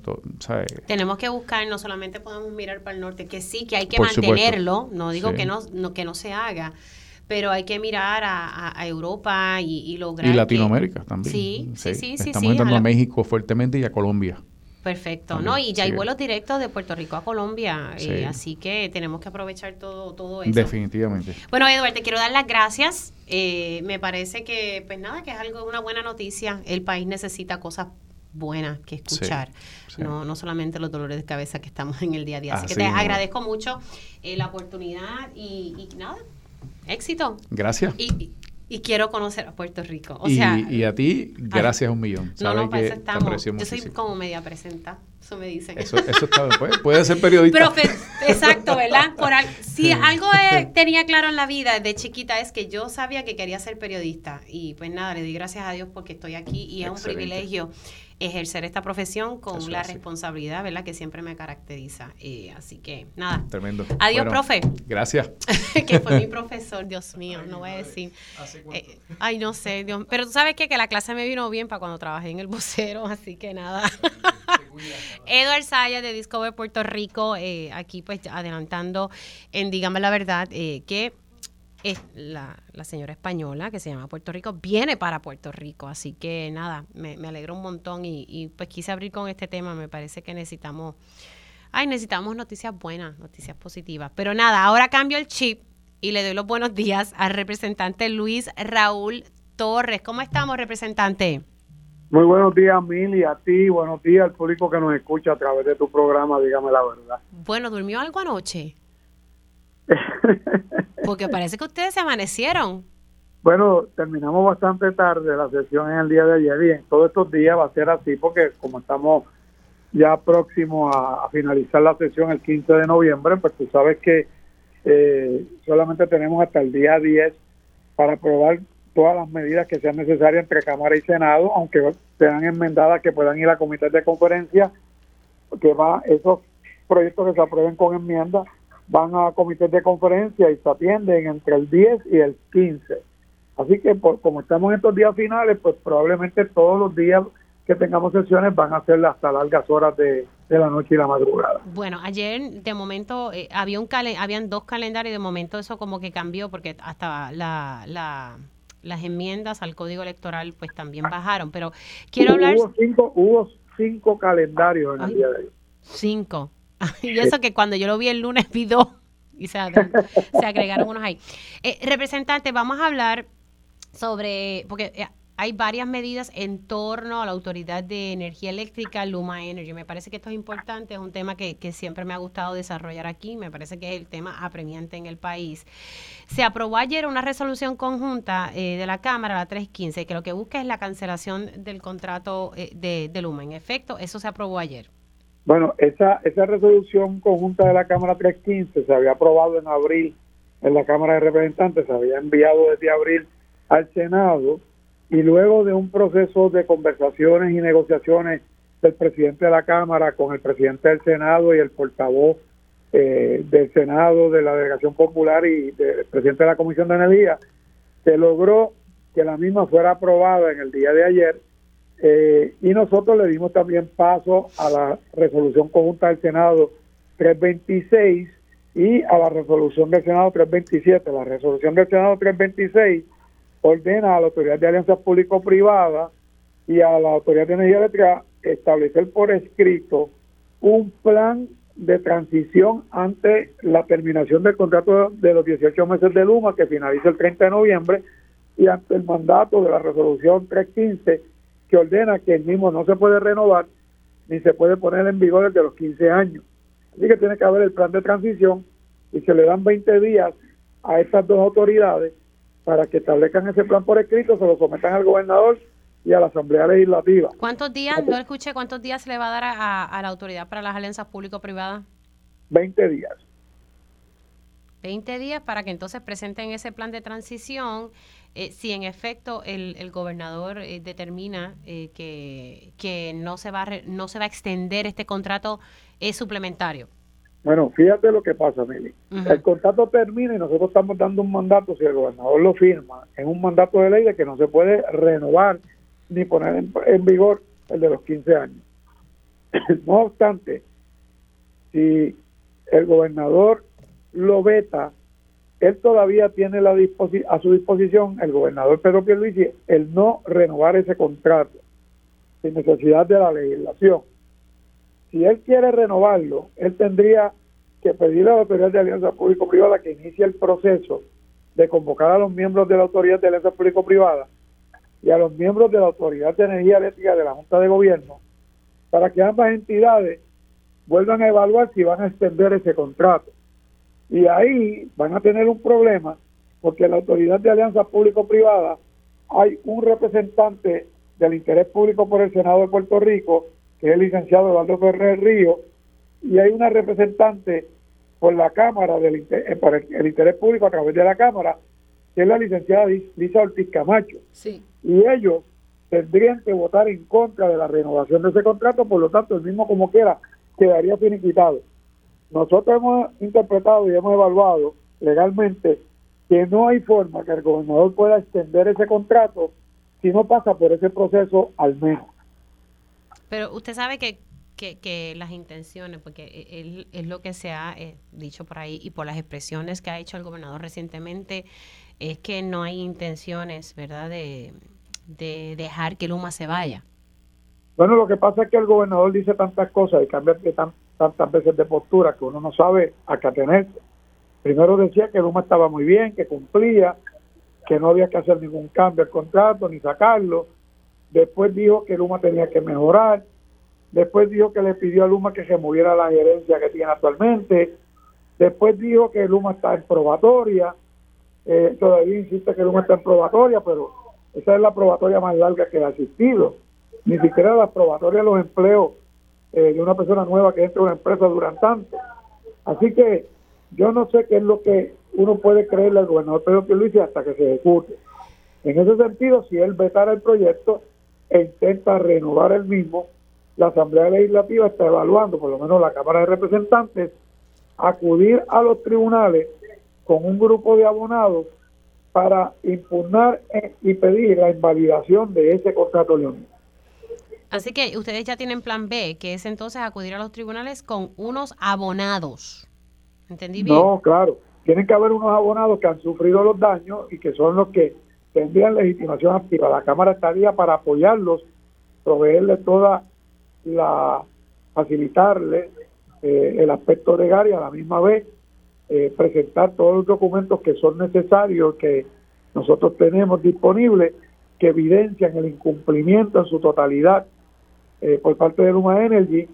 Tenemos que buscar, no solamente podemos mirar para el norte, que sí, que hay que mantenerlo, no digo que, no, que no se haga pero hay que mirar a, Europa y, y, lograr. Y Latinoamérica también. Sí, sí, sí. Estamos entrando a, México fuertemente y a Colombia. Perfecto, ¿no? Y ya hay vuelos directos de Puerto Rico a Colombia, eh, así que tenemos que aprovechar todo, todo eso. Definitivamente. Bueno, Eduardo, te quiero dar las gracias. Eh, me parece que, pues nada, que es algo, una buena noticia. El país necesita cosas buenas que escuchar, No, no solamente los dolores de cabeza que estamos en el día a día. Así, que te agradezco mucho eh, la oportunidad y, y nada, Éxito. Gracias. Y, y, quiero conocer a Puerto Rico. O y, sea, y a ti, gracias a un millón. No, no, eso estamos. Yo soy como media presenta. Eso me dicen. Eso, eso está bien. Puede, ser periodista. exacto, ¿verdad? Por si algo tenía claro en la vida de chiquita es que yo sabía que quería ser periodista. Y pues nada, le doy gracias a Dios porque estoy aquí y es un privilegio ejercer esta profesión con la responsabilidad, ¿verdad? Que siempre me caracteriza. Eh, así que, nada. Tremendo. Adiós, profe. Gracias. que fue mi profesor, Dios mío, no voy a decir. Eh, ay, no sé, Dios. Pero tú sabes que, que la clase me vino bien para cuando trabajé en el vocero, así que nada. Edward Sayas de Discover Puerto Rico, eh, aquí pues adelantando en Dígame la Verdad, que es la, señora española que se llama Puerto Rico, viene para Puerto Rico. Así que nada, me, me alegro un montón y, pues quise abrir con este tema. Me parece que necesitamos, ay, necesitamos noticias buenas, noticias positivas. Pero nada, ahora cambio el chip y le doy los buenos días al representante Luis Raúl Torres. ¿Cómo estamos, representante? Muy buenos días, Mili, a ti, buenos días al público que nos escucha a través de tu programa, dígame la verdad. Bueno, ¿durmió algo anoche? Porque parece que ustedes se amanecieron. Bueno, terminamos bastante tarde la sesión en el día de ayer y en todos estos días va a ser así porque como estamos ya próximos a, finalizar la sesión el 15 de noviembre, pues tú sabes que eh, solamente tenemos hasta el día 10 para aprobar todas las medidas que sean necesarias entre Cámara y Senado, aunque sean enmendadas que puedan ir a comités de conferencia, que va esos proyectos que se aprueben con enmiendas van a comités de conferencia y se atienden entre el 10 y el 15. Así que por, como estamos en estos días finales, pues probablemente todos los días que tengamos sesiones van a ser hasta largas horas de, la noche y la madrugada. Bueno, ayer de momento eh, había un habían dos calendarios y de momento eso como que cambió porque hasta la, la, las enmiendas al código electoral pues también bajaron. Pero quiero hablar... Hubo cinco, hubo cinco calendarios en el día de hoy. Cinco. y eso que cuando yo lo vi el lunes vi dos y se, agregaron unos ahí. Eh, representante, vamos a hablar sobre, porque eh, hay varias medidas en torno a la Autoridad de Energía Eléctrica, Luma Energy. Me parece que esto es importante, es un tema que, siempre me ha gustado desarrollar aquí, me parece que es el tema apremiante en el país. Se aprobó ayer una resolución conjunta eh, de la Cámara, la 315, que lo que busca es la cancelación del contrato de, de Luma. En efecto, eso se aprobó ayer. Bueno, esa, esa resolución conjunta de la Cámara 315 se había aprobado en abril en la Cámara de Representantes, se había enviado desde abril al Senado y luego de un proceso de conversaciones y negociaciones del presidente de la Cámara con el presidente del Senado y el portavoz eh, del Senado, de la Delegación Popular y del presidente de la Comisión de Energía, se logró que la misma fuera aprobada en el día de ayer eh, y nosotros le dimos también paso a la resolución conjunta del Senado 326 y a la resolución del Senado 327. La resolución del Senado 326 ordena a la Autoridad de Alianzas Público-Privadas y a la Autoridad de Energía Eléctrica establecer por escrito un plan de transición ante la terminación del contrato de los 18 meses de Luma que finaliza el 30 de noviembre y ante el mandato de la resolución 315 que ordena que el mismo no se puede renovar ni se puede poner en vigor desde los 15 años. Así que tiene que haber el plan de transición y se le dan 20 días a estas dos autoridades para que establezcan ese plan por escrito, se lo sometan al gobernador y a la Asamblea Legislativa. ¿Cuántos días, no escuché, cuántos días se le va a dar a, a la Autoridad para las Alianzas Público-Privadas? 20 días. 20 días para que entonces presenten ese plan de transición eh, si en efecto el, el gobernador eh, determina eh, que, que no se va a no se va a extender este contrato es suplementario. Bueno, fíjate lo que pasa, Mili. El contrato termina y nosotros estamos dando un mandato, si el gobernador lo firma, en un mandato de ley de que no se puede renovar ni poner en, en vigor el de los 15 años. no obstante, si el gobernador lo veta, él todavía tiene a su disposición, el gobernador Pedro Pierluisi, el no renovar ese contrato sin necesidad de la legislación. Si él quiere renovarlo, él tendría que pedirle a la Autoridad de Alianza Público-Privada que inicie el proceso de convocar a los miembros de la Autoridad de Alianza Público-Privada y a los miembros de la Autoridad de Energía Eléctrica de la Junta de Gobierno para que ambas entidades vuelvan a evaluar si van a extender ese contrato. Y ahí van a tener un problema porque en la Autoridad de Alianza Público-Privada hay un representante del interés público por el Senado de Puerto Rico, que es el licenciado Eduardo Ferrer Río, y hay una representante por la Cámara, del, eh, por el, interés público a través de la Cámara, que es la licenciada Lisa Ortiz Camacho. Sí. Y ellos tendrían que votar en contra de la renovación de ese contrato, por lo tanto, el mismo como quiera quedaría finiquitado. Nosotros hemos interpretado y hemos evaluado legalmente que no hay forma que el gobernador pueda extender ese contrato si no pasa por ese proceso al menos. Pero usted sabe que, que, las intenciones, porque e, es lo que se ha eh, dicho por ahí y por las expresiones que ha hecho el gobernador recientemente, es que no hay intenciones, ¿verdad?, de, de dejar que Luma se vaya. Bueno, lo que pasa es que el gobernador dice tantas cosas y cambia tantas veces de postura que uno no sabe a qué atenerse. Primero decía que Luma estaba muy bien, que cumplía, que no había que hacer ningún cambio al contrato ni sacarlo. Después dijo que Luma tenía que mejorar. Después dijo que le pidió a Luma que removiera la gerencia que tiene actualmente. Después dijo que Luma está en probatoria. Eh, todavía insiste que Luma está en probatoria, pero esa es la probatoria más larga que ha asistido ni siquiera la probatoria de los empleos eh, de una persona nueva que entra a una empresa durante tanto. Así que yo no sé qué es lo que uno puede creerle al gobernador Pedro Pierluisi hasta que se ejecute. En ese sentido, si él vetara el proyecto e intenta renovar el mismo, la Asamblea Legislativa está evaluando, por lo menos la Cámara de Representantes, acudir a los tribunales con un grupo de abonados para impugnar y pedir la invalidación de ese contrato leonino. Así que ustedes ya tienen plan B, que es entonces acudir a los tribunales con unos abonados. ¿Entendí bien? No, claro. Tienen que haber unos abonados que han sufrido los daños y que son los que tendrían legitimación activa. La Cámara estaría para apoyarlos, proveerles toda la, facilitarles eh, el aspecto legal y a la misma vez eh, presentar todos los documentos que son necesarios, que nosotros tenemos disponibles, que evidencian el incumplimiento en su totalidad eh, por parte de Luma Energy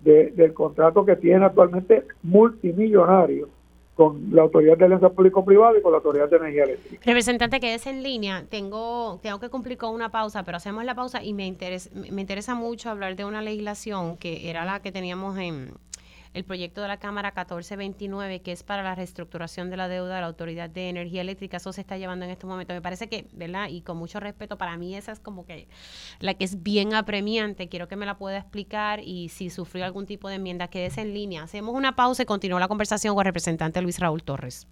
del contrato que tiene actualmente multimillonario con la Autoridad de Alianza Público-Privada y con la Autoridad de Energía Eléctrica. Representante, que es en línea. Tengo, tengo que cumplir con una pausa, pero hacemos la pausa y me interesa, me interesa mucho hablar de una legislación que era la que teníamos en, el proyecto de la Cámara 1429, que es para la reestructuración de la deuda de la Autoridad de Energía Eléctrica. Eso se está llevando en estos momentos. Me parece que, ¿verdad? Y con mucho respeto, para mí esa es como que la que es bien apremiante. Quiero que me la pueda explicar y si sufrió algún tipo de enmienda, quédese en línea. Hacemos una pausa y continúa la conversación con el representante Luis Raúl Torres.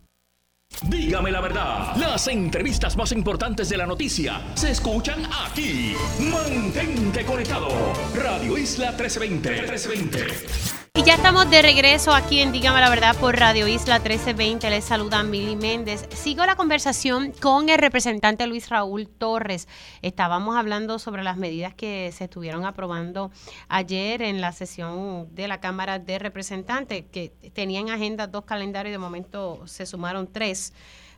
Dígame la verdad, las entrevistas más importantes de la noticia se escuchan aquí. Mantente conectado. Radio Isla 1320. 1320. Y ya estamos de regreso aquí en Dígame la Verdad por Radio Isla 1320. Les saluda Mili Méndez. Sigo la conversación con el representante Luis Raúl Torres. Estábamos hablando sobre las medidas que se estuvieron aprobando ayer en la sesión de la Cámara de Representantes, que tenían agenda dos calendarios y de momento se sumaron tres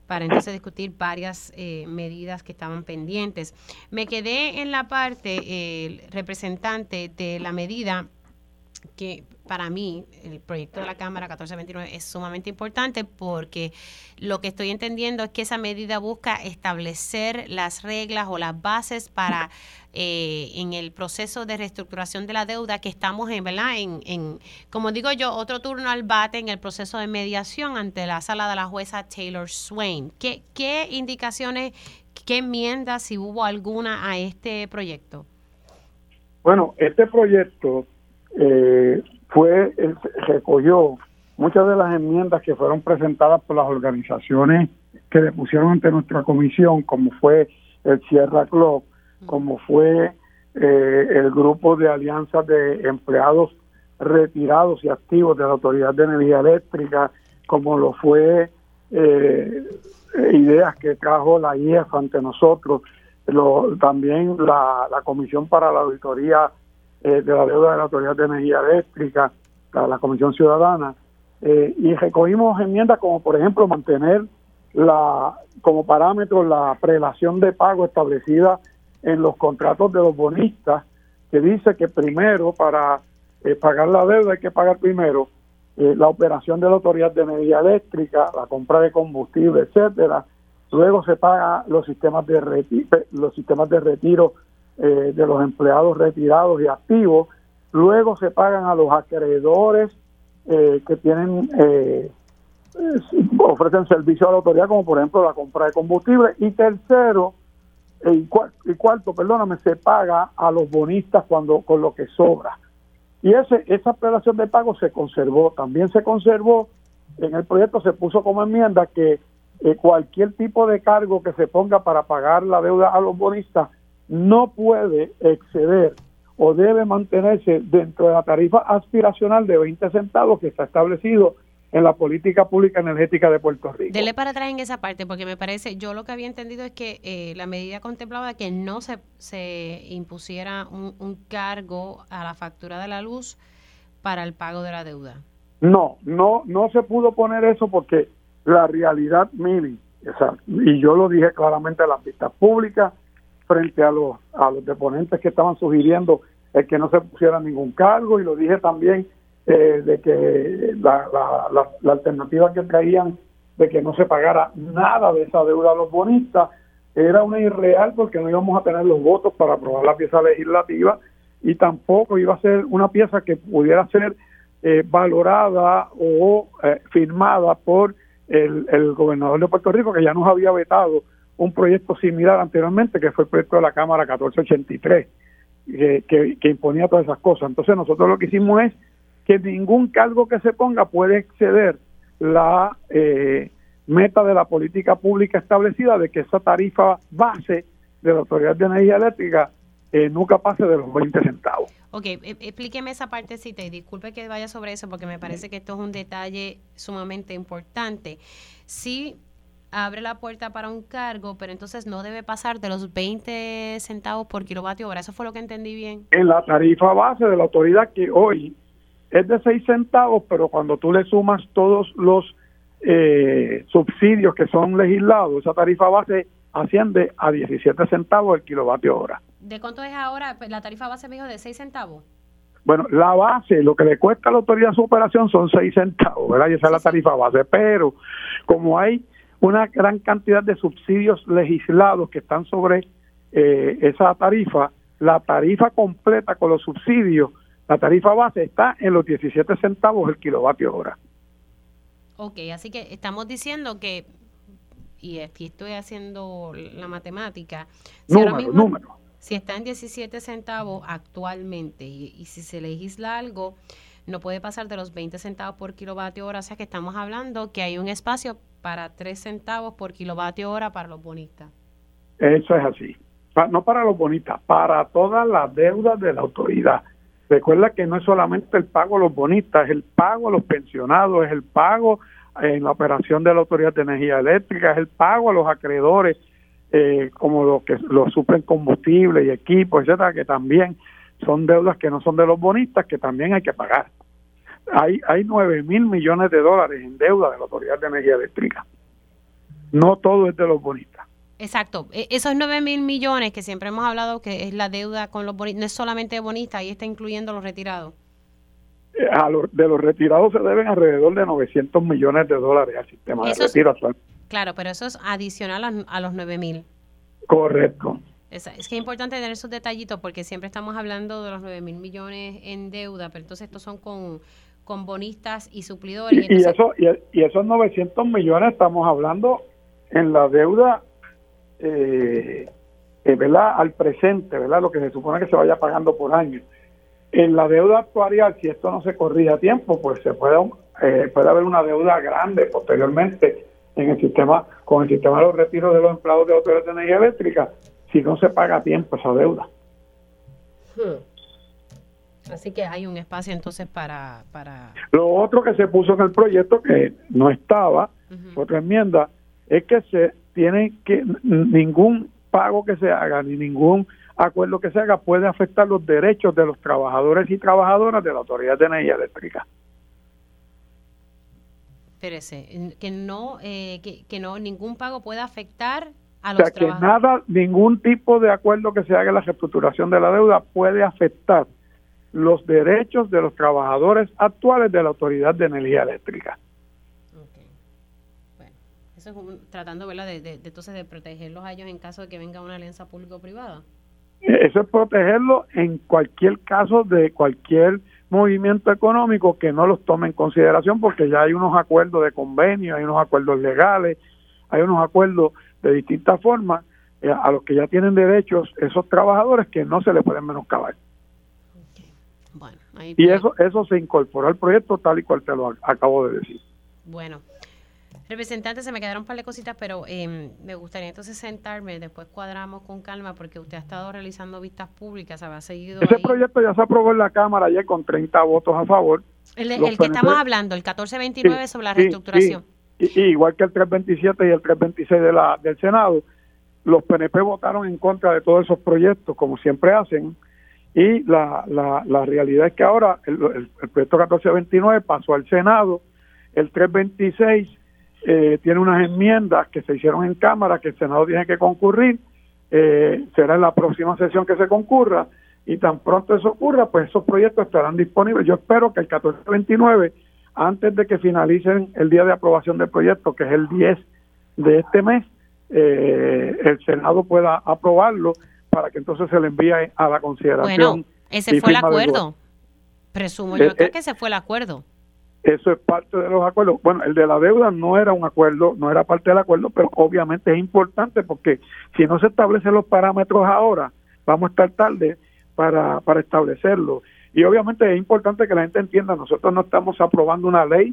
para entonces discutir varias eh, medidas que estaban pendientes. Me quedé en la parte, el representante de la medida que para mí el proyecto de la Cámara 1429 es sumamente importante porque lo que estoy entendiendo es que esa medida busca establecer las reglas o las bases para eh, en el proceso de reestructuración de la deuda que estamos en, ¿verdad? En, en, como digo yo, otro turno al bate en el proceso de mediación ante la sala de la jueza Taylor Swain. ¿Qué, qué indicaciones, qué enmiendas, si hubo alguna a este proyecto? Bueno, este proyecto eh, fue recogió muchas de las enmiendas que fueron presentadas por las organizaciones que le pusieron ante nuestra comisión, como fue el Sierra Club, como fue eh, el grupo de alianzas de empleados retirados y activos de la Autoridad de Energía Eléctrica, como lo fue eh, ideas que trajo la IEF ante nosotros, lo, también la, Comisión para la Auditoría eh, de la Deuda de la Autoridad de Energía Eléctrica, la, Comisión Ciudadana, eh, y recogimos enmiendas como, por ejemplo, mantener la como parámetro la prelación de pago establecida en los contratos de los bonistas, que dice que primero para eh, pagar la deuda hay que pagar primero la operación de la autoridad de energía eléctrica, la compra de combustible, etcétera, Luego se paga los sistemas de retiro, los sistemas de retiro eh, de los empleados retirados y activos. Luego se pagan a los acreedores eh, que tienen eh, ofrecen servicio a la autoridad, como por ejemplo la compra de combustible. Y tercero y, cuarto, perdóname, se paga a los bonistas cuando con lo que sobra. Y ese, esa operación de pago se conservó. También se conservó en el proyecto, se puso como enmienda que eh, cualquier tipo de cargo que se ponga para pagar la deuda a los bonistas no puede exceder o debe mantenerse dentro de la tarifa aspiracional de 20 centavos que está establecido en la política pública energética de Puerto Rico. Dele para atrás en esa parte, porque me parece, yo lo que había entendido es que eh, la medida contemplaba que no se, se impusiera un, un, cargo a la factura de la luz para el pago de la deuda. No, no, no se pudo poner eso porque la realidad, Mili, y yo lo dije claramente a las vistas públicas frente a los, a los deponentes que estaban sugiriendo el que no se pusiera ningún cargo y lo dije también eh, de que la, la, la, alternativa que traían de que no se pagara nada de esa deuda a los bonistas era una irreal porque no íbamos a tener los votos para aprobar la pieza legislativa y tampoco iba a ser una pieza que pudiera ser eh, valorada o eh, firmada por el, gobernador de Puerto Rico, que ya nos había vetado un proyecto similar anteriormente, que fue el proyecto de la Cámara 1483, que, que, imponía todas esas cosas. Entonces nosotros lo que hicimos es que ningún cargo que se ponga puede exceder la eh, meta de la política pública establecida de que esa tarifa base de la Autoridad de Energía Eléctrica eh, nunca pase de los 20 centavos. Ok, e, explíqueme esa partecita y disculpe que vaya sobre eso porque me parece que esto es un detalle sumamente importante. Sí abre la puerta para un cargo, pero entonces no debe pasar de los 20 centavos por kilovatio hora. Eso fue lo que entendí bien. En la tarifa base de la autoridad que hoy es de 6 centavos, pero cuando tú le sumas todos los eh, subsidios que son legislados, esa tarifa base asciende a 17 centavos el kilovatio hora. ¿De cuánto es ahora? Pues, la tarifa base me dijo de 6 centavos. Bueno, la base, lo que le cuesta a la autoridad su operación son 6 centavos, ¿verdad? Y esa es la tarifa base. Pero como hay una gran cantidad de subsidios legislados que están sobre eh, esa tarifa, la tarifa completa con los subsidios, la tarifa base está en los 17 centavos el kilovatio hora. Ok, así que estamos diciendo que, y aquí estoy haciendo la matemática, número, número si está en 17 centavos actualmente y, si se legisla algo, no puede pasar de los 20 centavos por kilovatio hora. O sea que estamos hablando que hay un espacio para 3 centavos por kilovatio hora para los bonistas. Eso es así. no para los bonistas, para todas las deudas de la autoridad. Recuerda que no es solamente el pago a los bonistas, es el pago a los pensionados, es el pago en la operación de la Autoridad de Energía Eléctrica, es el pago a los acreedores eh, como lo que lo suplen combustible y equipos, etcétera, que también son deudas que no son de los bonistas, que también hay que pagar. Hay, hay 9 mil millones de dólares en deuda de la Autoridad de Energía Eléctrica. No todo es de los bonistas. Exacto. E, esos 9 mil millones que siempre hemos hablado que es la deuda con los bonistas, no es solamente bonistas, ahí está incluyendo los retirados. Eh, de los retirados se deben alrededor de 900 millones de dólares al sistema de retiro actual. Claro, pero eso es adicional a, los 9 mil. Correcto. Es, que es importante tener esos detallitos porque siempre estamos hablando de los 9 mil millones en deuda, pero entonces estos son con, con bonistas y suplidores. Y, eso, y, esos 900 millones estamos hablando en la deuda, eh, eh, ¿verdad? Al presente, ¿verdad? Lo que se supone que se vaya pagando por año. en la deuda actuarial, si esto no se corrige a tiempo, pues se puede, eh, puede haber una deuda grande posteriormente en el sistema, con el sistema de los retiros de los empleados de autoridades de energía eléctrica, si no se paga a tiempo esa deuda. Hmm. Así que hay un espacio entonces para, para... Lo otro que se puso en el proyecto que no estaba, otra enmienda, es que se tiene que ningún pago que se haga ni ningún acuerdo que se haga puede afectar los derechos de los trabajadores y trabajadoras de la Autoridad de Energía Eléctrica. Espérese, que no, eh, que, no, ningún pago puede afectar a los o sea, que nada, ningún tipo de acuerdo que se haga en la reestructuración de la deuda puede afectar los derechos de los trabajadores actuales de la Autoridad de Energía Eléctrica. Bueno, eso es tratando ¿verdad? De, de, entonces de protegerlos a ellos en caso de que venga una alianza público-privada. Eso es protegerlo en cualquier caso de cualquier movimiento económico que no los tome en consideración porque ya hay unos acuerdos de convenio, hay unos acuerdos legales, hay unos acuerdos de distintas formas eh, a los que ya tienen derechos esos trabajadores que no se les pueden menoscabar. y eso eso se incorporó al proyecto tal y cual te lo acabo de decir. Bueno, Representante, se me quedaron un par de cositas, pero em, me gustaría entonces sentarme, después cuadramos con calma, porque usted ha estado realizando vistas públicas, ha seguido. Ese proyecto ya se aprobó en la Cámara ayer con 30 votos a favor. El, que estamos hablando, el 1429 sobre la reestructuración. Y, igual que el 327 y el 326 de la, del Senado, los PNP votaron en contra de todos esos proyectos, como siempre hacen. Y la, la, la realidad es que ahora el, el, el proyecto 1429 pasó al Senado, el 326 eh, tiene unas enmiendas que se hicieron en Cámara que el Senado tiene que concurrir, eh, será en la próxima sesión que se concurra y tan pronto eso ocurra, pues esos proyectos estarán disponibles. Yo espero que el 1429, antes de que finalicen el día de aprobación del proyecto, que es el 10 de este mes, eh, el Senado pueda aprobarlo para que entonces se le envíe a la consideración. Bueno, ese fue el acuerdo. Presumo yo que ese fue el acuerdo. Eso es parte de los acuerdos. Bueno, el de la deuda no era un acuerdo, no era parte del acuerdo, pero obviamente es importante porque si no se establecen los parámetros ahora, vamos a estar tarde para, para establecerlo. Y obviamente es importante que la gente entienda, nosotros no estamos aprobando una ley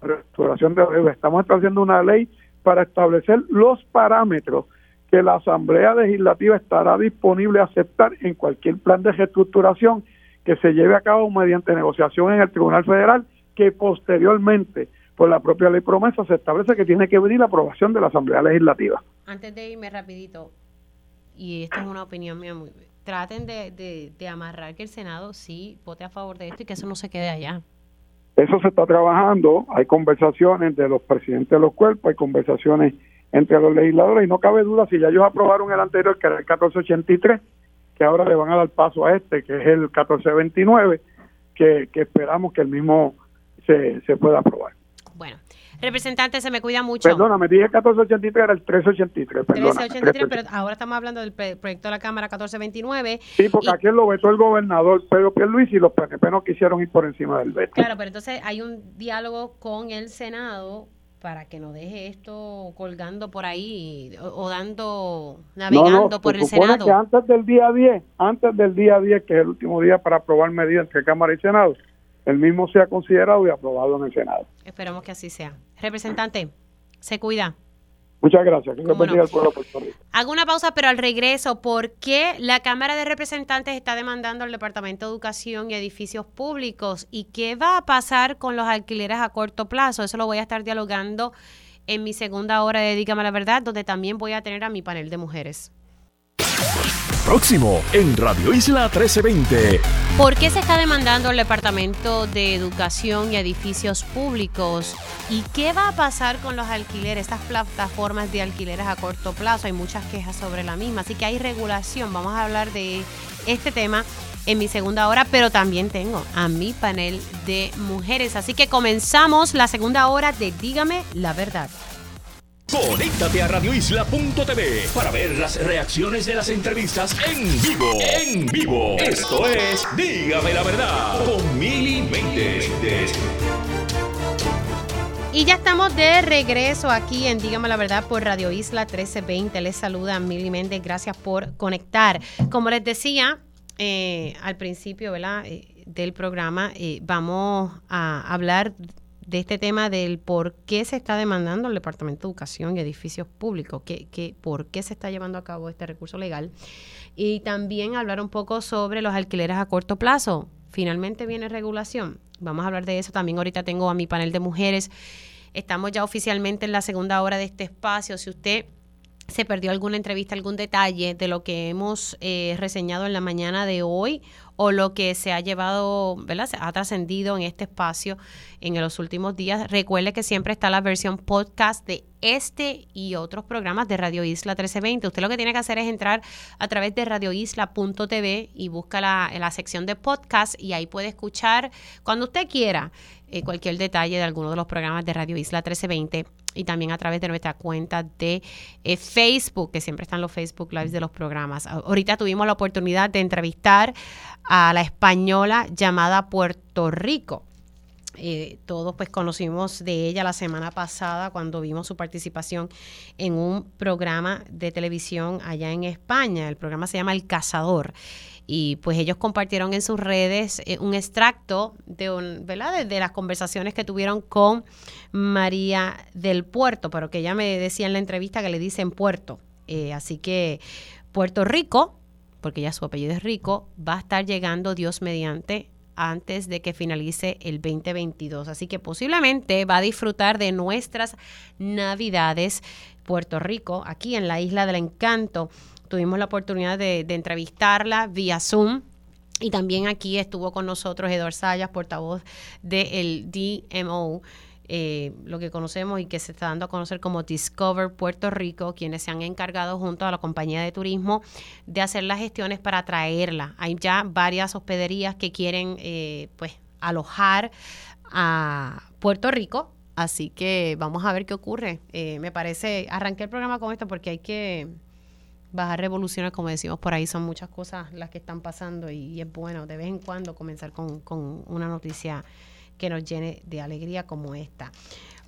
restauración de deuda, estamos estableciendo una ley para establecer los parámetros que la Asamblea Legislativa estará disponible a aceptar en cualquier plan de reestructuración que se lleve a cabo mediante negociación en el Tribunal Federal que posteriormente por la propia ley promesa se establece que tiene que venir la aprobación de la Asamblea Legislativa. Antes de irme rapidito, y esta es una opinión mía muy... Traten de, de, amarrar que el Senado sí vote a favor de esto y que eso no se quede allá. Eso se está trabajando, hay conversaciones de los presidentes de los cuerpos, hay conversaciones entre los legisladores y no cabe duda si ya ellos aprobaron el anterior, que era el 1483, que ahora le van a dar paso a este, que es el 1429, que, que esperamos que el mismo se, se pueda aprobar. Bueno, representante, se me cuida mucho. Perdona, me dije 1483, era el 1383. Perdona, 1383, pero ahora estamos hablando del proyecto de la Cámara 1429. Sí, porque aquí lo vetó el gobernador Pedro Pierluisi y los PNP no quisieron ir por encima del veto. Claro, pero entonces hay un diálogo con el Senado para que no deje esto colgando por ahí o, dando, navegando por el Senado. que antes del día 10, antes del día 10, que es el último día para aprobar medidas entre Cámara y Senado, el mismo sea considerado y aprobado en el Senado. Esperamos que así sea. Representante, se cuida. Muchas gracias. Que pueblo Hago una pausa, pero al regreso, ¿por qué la Cámara de Representantes está demandando al Departamento de Educación y Edificios Públicos? ¿Y qué va a pasar con los alquileres a corto plazo? Eso lo voy a estar dialogando en mi segunda hora de Dígame la Verdad, donde también voy a tener a mi panel de mujeres. Próximo en Radio Isla 1320. ¿Por qué se está demandando el Departamento de Educación y Edificios Públicos? ¿Y qué va a pasar con los alquileres, estas plataformas de alquileres a corto plazo? Hay muchas quejas sobre la misma, así que hay regulación. Vamos a hablar de este tema en mi segunda hora, pero también tengo a mi panel de mujeres. Así que comenzamos la segunda hora de Dígame la verdad. Conéctate a radioisla.tv para ver las reacciones de las entrevistas en vivo. En vivo. Esto es Dígame la verdad con Mili Y ya estamos de regreso aquí en Dígame la Verdad por Radio Isla 1320. Les saluda Mili Méndez. Gracias por conectar. Como les decía, eh, al principio ¿verdad? Eh, del programa, eh, vamos a hablar de este tema del por qué se está demandando el Departamento de Educación y Edificios Públicos, por qué se está llevando a cabo este recurso legal. Y también hablar un poco sobre los alquileres a corto plazo. Finalmente viene regulación. Vamos a hablar de eso. También ahorita tengo a mi panel de mujeres. Estamos ya oficialmente en la segunda hora de este espacio. Si usted se perdió alguna entrevista, algún detalle de lo que hemos eh, reseñado en la mañana de hoy o lo que se ha llevado, ¿verdad? Se ha trascendido en este espacio en los últimos días. Recuerde que siempre está la versión podcast de este y otros programas de Radio Isla 1320. Usted lo que tiene que hacer es entrar a través de radioisla.tv y busca la, la sección de podcast y ahí puede escuchar cuando usted quiera eh, cualquier detalle de alguno de los programas de Radio Isla 1320 y también a través de nuestra cuenta de eh, Facebook, que siempre están los Facebook Lives de los programas. Ahorita tuvimos la oportunidad de entrevistar a la española llamada Puerto Rico. Eh, todos pues conocimos de ella la semana pasada cuando vimos su participación en un programa de televisión allá en España. El programa se llama El Cazador y pues ellos compartieron en sus redes eh, un extracto de, un, ¿verdad? De, las conversaciones que tuvieron con María del Puerto, pero que ella me decía en la entrevista que le dicen Puerto. Eh, así que Puerto Rico, porque ya su apellido es Rico, va a estar llegando Dios mediante antes de que finalice el 2022. Así que posiblemente va a disfrutar de nuestras navidades Puerto Rico, aquí en la isla del encanto tuvimos la oportunidad de, entrevistarla vía Zoom. Y también aquí estuvo con nosotros Eduardo Sayas, portavoz del DMO, eh, lo que conocemos y que se está dando a conocer como Discover Puerto Rico, quienes se han encargado junto a la compañía de turismo de hacer las gestiones para traerla. Hay ya varias hospederías que quieren eh, pues alojar a Puerto Rico, así que vamos a ver qué ocurre. Eh, me parece, arranqué el programa con esto porque hay que bajar revoluciones, como decimos por ahí, son muchas cosas las que están pasando y, es bueno de vez en cuando comenzar con, con, una noticia que nos llene de alegría como esta.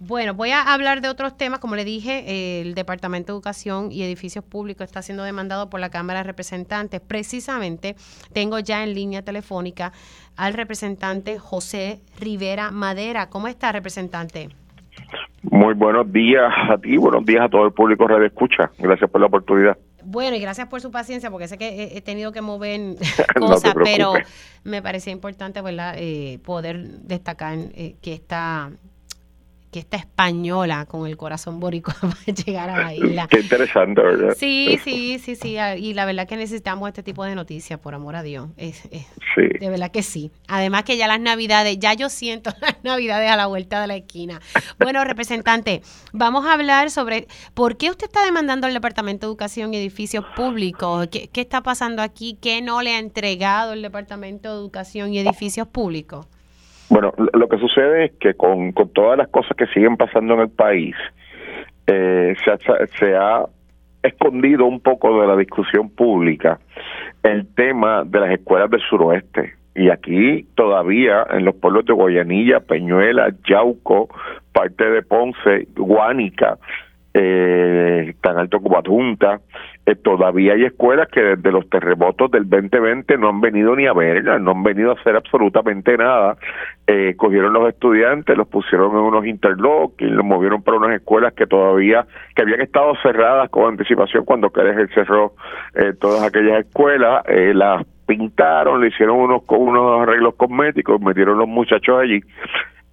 Bueno, voy a hablar de otros temas. Como le dije, el Departamento de Educación y Edificios Públicos está siendo demandado por la Cámara de Representantes. Precisamente tengo ya en línea telefónica al representante José Rivera Madera. ¿Cómo está, representante? Muy buenos días a ti, buenos días a todo el público Radio Escucha. Gracias por la oportunidad. Bueno, y gracias por su paciencia, porque sé que he, tenido que mover cosas, pero me parecía importante ¿verdad? Eh, poder destacar eh, que esta que esta española con el corazón boricua va a llegar a la isla. Qué interesante, ¿verdad? Sí, sí, sí, sí. Y la verdad que necesitamos este tipo de noticias, por amor a Dios. sí. De verdad que sí. Además que ya las navidades, ya yo siento las navidades a la vuelta de la esquina. Bueno, representante, vamos a hablar sobre por qué usted está demandando al Departamento de Educación y Edificios Públicos. ¿Qué, qué está pasando aquí? ¿Qué no le ha entregado el Departamento de Educación y Edificios Públicos? Bueno, lo que sucede es que con, con todas las cosas que siguen pasando en el país, eh, se, ha, se ha escondido un poco de la discusión pública el tema de las escuelas del suroeste. Y aquí todavía en los pueblos de Guayanilla, Peñuela, Yauco, parte de Ponce, Guánica, eh, tan alto como Adjunta. Eh, todavía hay escuelas que desde los terremotos del 2020 no han venido ni a verla, no han venido a hacer absolutamente nada. Eh, cogieron los estudiantes, los pusieron en unos y los movieron para unas escuelas que todavía, que habían estado cerradas con anticipación cuando Querétaro cerró eh, todas aquellas escuelas, eh, las pintaron, le hicieron unos, unos arreglos cosméticos, metieron los muchachos allí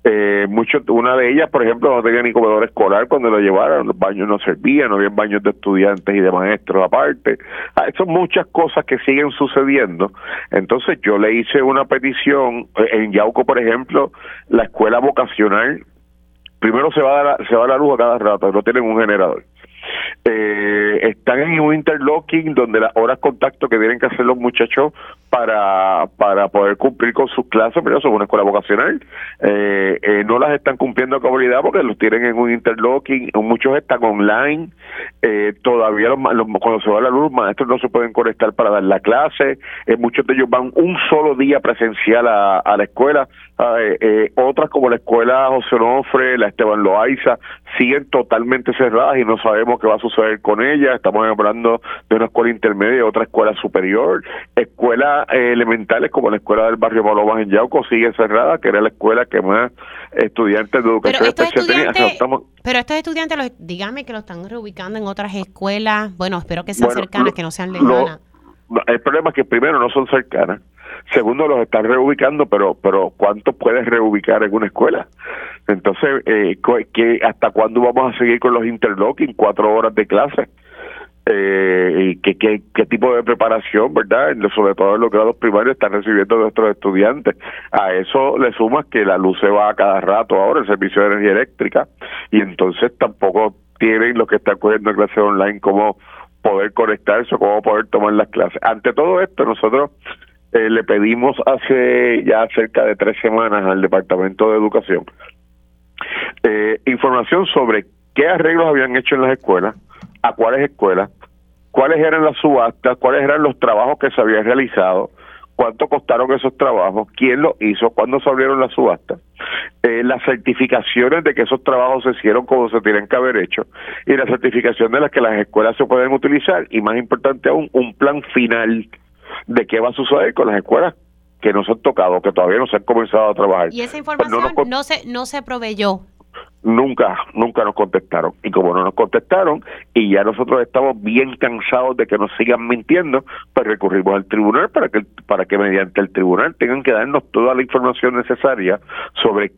eh, una de ellas, por ejemplo, no tenía ni comedor escolar cuando lo llevaron, los baños no servían, no había baños de estudiantes y de maestros aparte. Ah, son muchas cosas que siguen sucediendo. Entonces yo le hice una petición, eh, en Yauco, por ejemplo, la escuela vocacional, primero se va a se va a la luz a cada rato, no tienen un generador eh, están en un interlocking donde las horas contacto que tienen que hacer los muchachos para, para poder cumplir con sus clases, pero eso es una escuela vocacional, eh, eh, no las están cumpliendo a cabalidad porque los tienen en un interlocking, muchos están online, eh, todavía los, los, cuando se va la luz, los maestros no se pueden conectar para dar la clase, eh, muchos de ellos van un solo día presencial a, a la escuela, eh, otras como la escuela José Onofre, la Esteban Loaiza, siguen totalmente cerradas y no sabemos qué va a suceder con ellas estamos hablando de una escuela intermedia, otra escuela superior, escuelas eh, elementales como la escuela del barrio Palomas en Yauco sigue cerrada, que era la escuela que más estudiantes de educación Pero especial tenían. Estamos- pero estos estudiantes, los, dígame que lo están reubicando en otras escuelas. Bueno, espero que sean Bueno, cercanas, lo- que no sean lo- lejanas. no, el problema es que primero no son cercanas, segundo los están reubicando, pero pero ¿cuánto puedes reubicar en una escuela? Entonces, eh, ¿qué- ¿hasta cuándo vamos a seguir con los interlocking? Cuatro horas de clase. Eh, qué, qué, qué tipo de preparación, ¿verdad? Sobre todo en los grados primarios están recibiendo nuestros estudiantes. A eso le sumas que la luz se va a cada rato ahora, el servicio de energía eléctrica, y entonces tampoco tienen los que están cogiendo clases online cómo poder conectarse o cómo poder tomar las clases. Ante todo esto, nosotros eh, le pedimos hace ya cerca de tres semanas al Departamento de Educación eh, información sobre qué arreglos habían hecho en las escuelas, a cuáles escuelas, cuáles eran las subastas, cuáles eran los trabajos que se habían realizado, cuánto costaron esos trabajos, quién los hizo, cuándo se abrieron las subastas, eh, las certificaciones de que esos trabajos se hicieron como se tienen que haber hecho y la certificación de las que las escuelas se pueden utilizar y más importante aún, un plan final de qué va a suceder con las escuelas que no se han tocado, que todavía no se han comenzado a trabajar. Y esa Pues no información con- no se no se proveyó. nunca, nunca nos contestaron. Y como no nos contestaron, y ya nosotros estamos bien cansados de que nos sigan mintiendo, pues recurrimos al tribunal para que, para que mediante el tribunal tengan que darnos toda la información necesaria sobre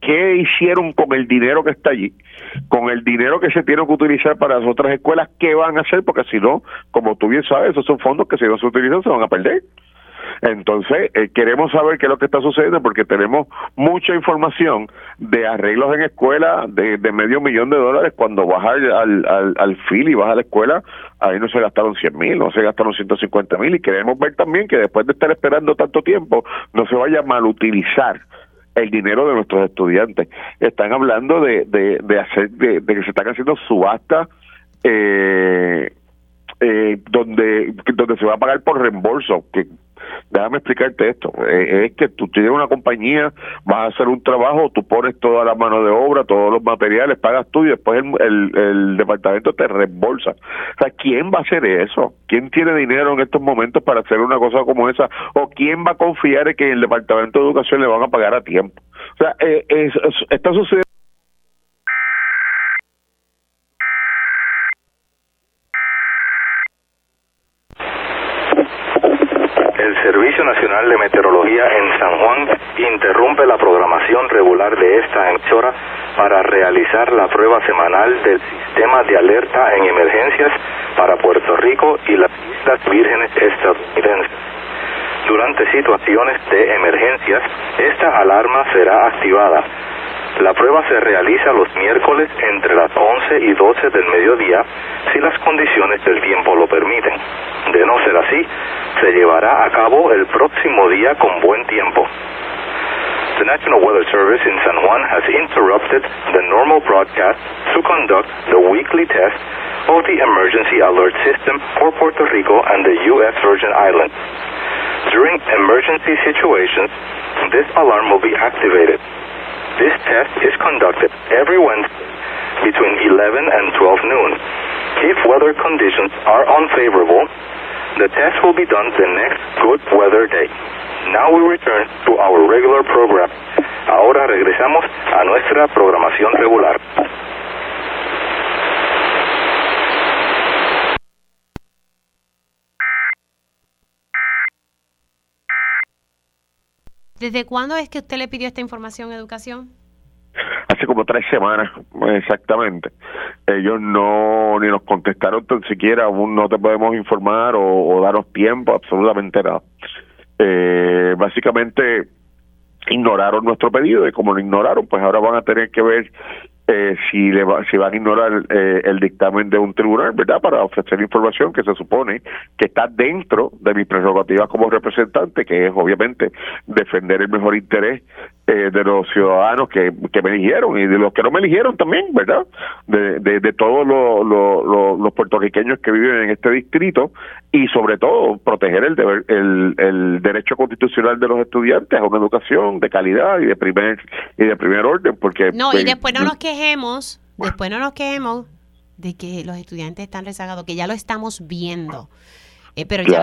qué hicieron con el dinero que está allí, con el dinero que se tiene que utilizar para las otras escuelas, qué van a hacer, porque si no, como tú bien sabes, esos son fondos que si no se utilizan se van a perder. Entonces, eh, queremos saber qué es lo que está sucediendo porque tenemos mucha información de arreglos en escuela de, medio millón de dólares. Cuando vas al, al, al, al FIL y vas a la escuela, ahí no se gastaron 100 mil, no se gastaron 150 mil. Y queremos ver también que después de estar esperando tanto tiempo, no se vaya a malutilizar el dinero de nuestros estudiantes. Están hablando de, de, de hacer, de, de que se están haciendo subastas eh, eh, donde donde se va a pagar por reembolso que déjame explicarte esto. Eh, es que tú tienes una compañía vas a hacer un trabajo tú pones toda la mano de obra todos los materiales pagas tú y después el, el, departamento te reembolsa. O sea quién va a hacer eso quién tiene dinero en estos momentos para hacer una cosa como esa o quién va a confiar en que el departamento de educación le van a pagar a tiempo o sea eh, es- es- está sucediendo Servicio Nacional de Meteorología en San Juan interrumpe la programación regular de esta emisora para realizar la prueba semanal del sistema de alerta en emergencias para Puerto Rico y las Islas Vírgenes estadounidenses. Durante situaciones de emergencias, esta alarma será activada. La prueba se realiza los miércoles entre las 11 y 12 del mediodía si las condiciones del tiempo lo permiten. De no ser así, se llevará a cabo el próximo día con buen tiempo. The National Weather Service in San Juan has interrupted the normal broadcast to conduct the weekly test of the emergency alert system for Puerto Rico and the U.S. Virgin Islands. During emergency situations, this alarm will be activated. This test is conducted every Wednesday between 11 and 12 noon. If weather conditions are unfavorable, the test will be done the next good weather day. Now we return to our regular program. Ahora regresamos a nuestra programación regular. ¿Desde cuándo es que usted le pidió esta información educación? hace como tres semanas exactamente ellos no ni nos contestaron tan siquiera aún no te podemos informar o, o darnos tiempo absolutamente nada eh, básicamente ignoraron nuestro pedido y como lo ignoraron pues ahora van a tener que ver eh, si le va, si van a ignorar eh, el dictamen de un tribunal, ¿verdad? Para ofrecer información que se supone que está dentro de mis prerrogativas como representante, que es obviamente defender el mejor interés eh, de los ciudadanos que, que me eligieron y de los que no me eligieron también, ¿verdad? De, de, de todos los, los, los, puertorriqueños que viven en este distrito y sobre todo proteger el, deber, el, el derecho constitucional de los estudiantes a una educación de calidad y de primer y de primer orden, porque No, pues, y después no nos quejemos, después no nos quejemos de que los estudiantes están rezagados, que ya lo estamos viendo. Eh, pero ya,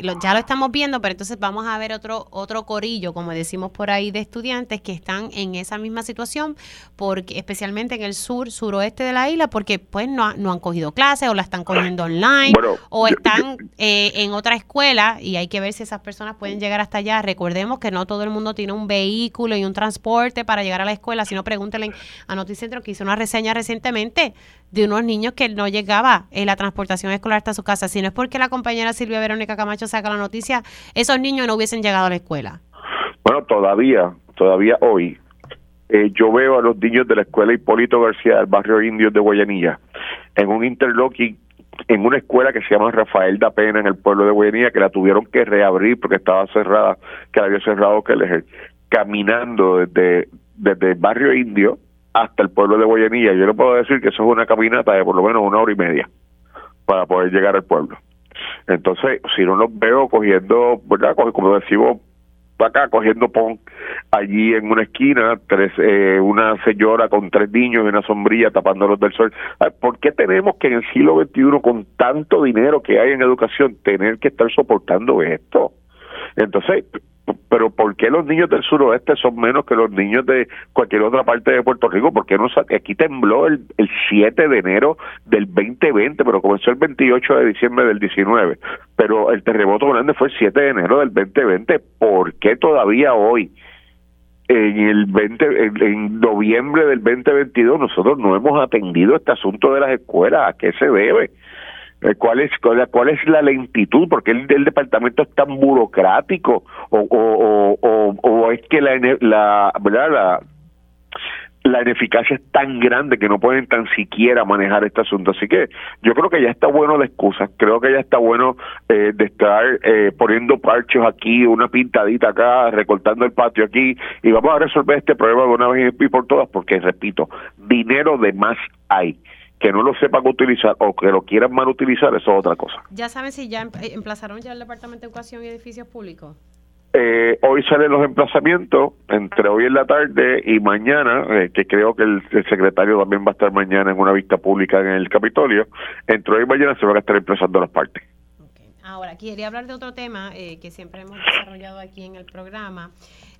la ya lo estamos viendo, pero entonces vamos a ver otro otro corillo, como decimos por ahí, de estudiantes que están en esa misma situación, porque especialmente en el sur, suroeste de la isla, porque pues no, ha- no han cogido clases o la están cogiendo online Bueno, o yo- están eh, en otra escuela y hay que ver si esas personas pueden llegar hasta allá. Recordemos que no todo el mundo tiene un vehículo y un transporte para llegar a la escuela, sino pregúntenle a Noticentro que hizo una reseña recientemente de unos niños que no llegaba en la transportación escolar hasta su casa. Si no es porque la compañera Silvia Verónica Camacho saca la noticia, esos niños no hubiesen llegado a la escuela. Bueno, todavía, todavía hoy, eh, yo veo a los niños de la escuela Hipólito García del barrio Indios de Guayanilla en un interlocking en una escuela que se llama Rafael da Pena en el pueblo de Guayanilla que la tuvieron que reabrir porque estaba cerrada, que la había cerrado que caminando desde, desde el barrio Indio hasta el pueblo de Guayanilla. Yo le puedo decir que eso es una caminata de por lo menos una hora y media para poder llegar al pueblo. Entonces, si no los veo cogiendo, ¿verdad? Como- decimos acá, cogiendo pon allí en una esquina, tres, eh, una señora con tres niños y una sombrilla tapándolos del sol. ¿Por qué tenemos que en el siglo XXI, con tanto dinero que hay en educación, tener que estar soportando esto? Entonces, pero ¿por qué los niños del suroeste son menos que los niños de cualquier otra parte de Puerto Rico? ¿Por qué no aquí tembló el, el 7 de enero del 2020, pero comenzó el 28 de diciembre del 19? Pero el terremoto grande fue el 7 de enero del 2020. ¿Por qué todavía hoy? En el 20, en, en noviembre del 2022 nosotros no hemos atendido este asunto de las escuelas. ¿A qué se debe? Eh, ¿Cuál es, cuál, es- la lentitud? ¿Por qué el, el departamento es tan burocrático? ¿O, es que la, la, ¿verdad? la, la ineficacia es tan grande que no pueden tan siquiera manejar este asunto. Así que yo creo que ya está bueno de excusas, creo que ya está bueno eh, de estar eh, poniendo parchos aquí, una pintadita acá, recortando el patio aquí y vamos a resolver este problema de una vez y por todas porque, repito, dinero de más hay. Que no lo sepan utilizar o que lo quieran mal utilizar, eso es otra cosa. Ya saben si ya emplazaron ya el Departamento de Educación y Edificios Públicos. Eh, hoy salen los emplazamientos, entre hoy en la tarde y mañana, eh, que creo que el, el secretario también va a estar mañana en una vista pública en el Capitolio. Entre hoy y mañana se van a estar emplazando las partes. Ahora, quería hablar de otro tema eh, que siempre hemos desarrollado aquí en el programa.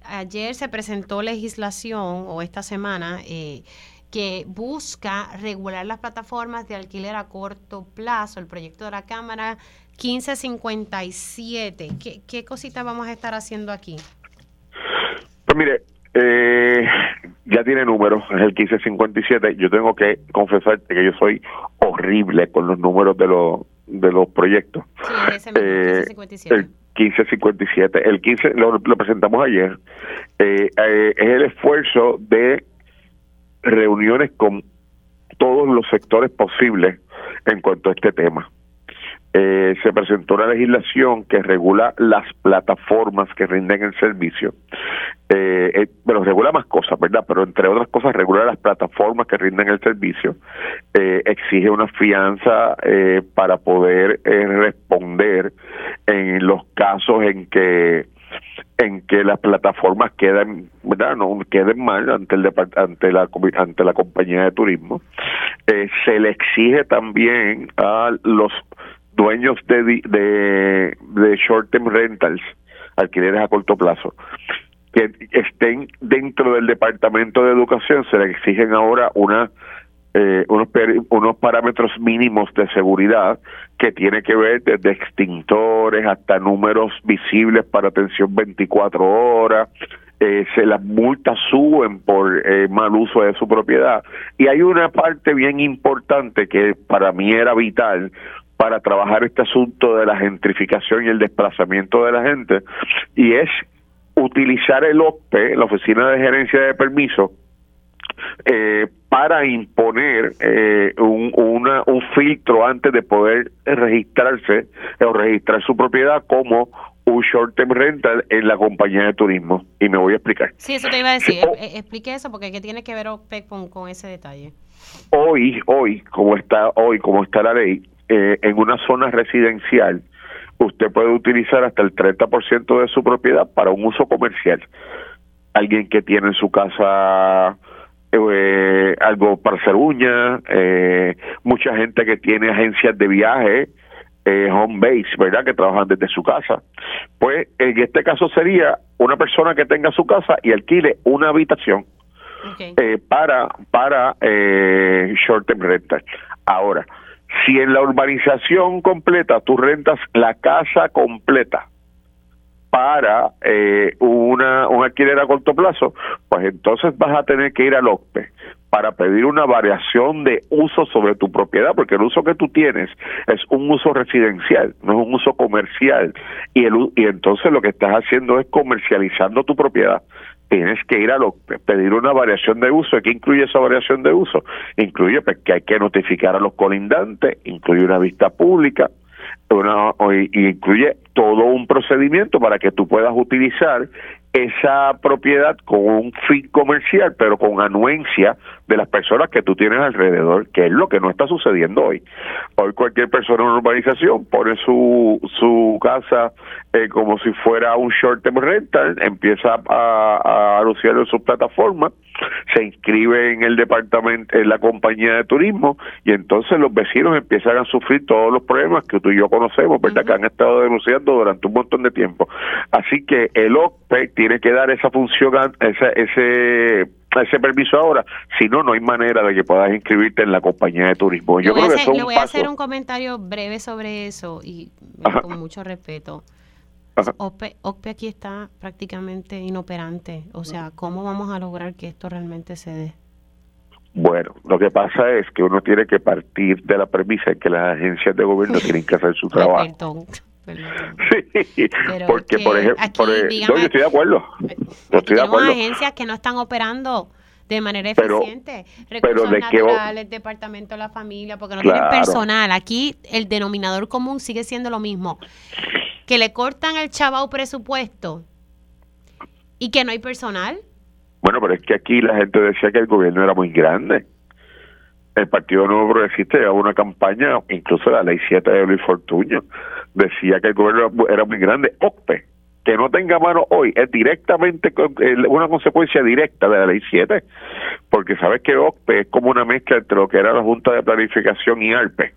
Ayer se presentó legislación, o esta semana, eh, que busca regular las plataformas de alquiler a corto plazo, el proyecto de la Cámara 1557. ¿Qué, qué cositas vamos a estar haciendo aquí? Pues mire, eh, ya tiene números, es el 1557. Yo tengo que confesarte que yo soy horrible con los números de los de los proyectos. Sí, ese mismo, Eh, 1557. el 1557. El 15 lo, lo presentamos ayer. Eh, eh, es el esfuerzo de reuniones con todos los sectores posibles en cuanto a este tema. Eh, se presentó una legislación que regula las plataformas que rinden el servicio. Eh, eh, bueno, regula más cosas, ¿verdad? Pero entre otras cosas regula las plataformas que rinden el servicio. Eh, exige una fianza eh, para poder responder en los casos en que en que las plataformas quedan, ¿verdad? No queden mal ante el ante la ante la compañía de turismo. Eh, se le exige también a los dueños de de, de short term rentals, alquileres a corto plazo, que estén dentro del departamento de educación, se le exigen ahora una eh, unos, unos parámetros mínimos de seguridad que tiene que ver desde extintores hasta números visibles para atención 24 horas. Eh, se las multas suben por eh, mal uso de su propiedad. Y hay una parte bien importante que para mí era vital para trabajar este asunto de la gentrificación y el desplazamiento de la gente, y es utilizar el OPE, la Oficina de Gerencia de Permiso, eh, para imponer eh, un, una, un filtro antes de poder registrarse o registrar su propiedad como un short term rental en la compañía de turismo. Y me voy a explicar. Sí, eso te iba a decir. Eh, eh, Explique eso porque ¿qué tiene que ver OPEC con, con ese detalle? Hoy, hoy, como está hoy, como está la ley, eh, en una zona residencial, usted puede utilizar hasta el 30% de su propiedad para un uso comercial. Alguien que tiene en su casa eh, algo para hacer uñas, eh, mucha gente que tiene agencias de viaje, eh, home base, ¿verdad? Que trabajan desde su casa. Pues en este caso sería una persona que tenga su casa y alquile una habitación eh, para para eh, short term rental. Ahora, si en la urbanización completa tú rentas la casa completa para eh, una un alquiler a corto plazo, pues entonces vas a tener que ir al OCPE para pedir una variación de uso sobre tu propiedad, porque el uso que tú tienes es un uso residencial, no es un uso comercial, y, el, y entonces lo que estás haciendo es comercializando tu propiedad. Tienes que ir a lo, pedir una variación de uso. ¿Qué incluye esa variación de uso? Incluye pues, que hay que notificar a los colindantes, incluye una vista pública, una, incluye todo un procedimiento para que tú puedas utilizar esa propiedad con un fin comercial, pero con anuencia de las personas que tú tienes alrededor, que es lo que no está sucediendo hoy. Hoy cualquier persona en una urbanización pone su, su casa eh, como si fuera un short term rental, empieza a, a anunciarlo en su plataforma, se inscribe en el departamento, en la compañía de turismo, y entonces los vecinos empiezan a sufrir todos los problemas que tú y yo conocemos, ¿verdad? Que han estado denunciando durante un montón de tiempo. Así que el OPE tiene que dar esa función, ese, ese ese permiso ahora, si no, no hay manera de que puedas inscribirte en la compañía de turismo. Yo creo que le voy a hacer un comentario breve sobre eso y con mucho respeto. OPE, aquí está prácticamente inoperante. O sea, ¿cómo vamos a lograr que esto realmente se dé? Bueno, lo que pasa es que uno tiene que partir de la premisa de que las agencias de gobierno tienen que hacer su trabajo. Sí, porque por ejemplo, yo estoy de acuerdo. Yo estoy de acuerdo. agencias que no están operando de manera eficiente. Recursos pero naturales, departamento de la familia, porque no tienen personal. Aquí el denominador común sigue siendo lo mismo que le cortan el chavao presupuesto y que no hay personal. Bueno, pero es que aquí la gente decía que el gobierno era muy grande. El Partido Nuevo Progresista llevaba una campaña, incluso la ley 7 de Luis Fortuño, decía que el gobierno era muy grande. OCPE, que no tenga mano hoy, es directamente una consecuencia directa de la ley 7, porque sabes que OCPE es como una mezcla entre lo que era la Junta de Planificación y ARPE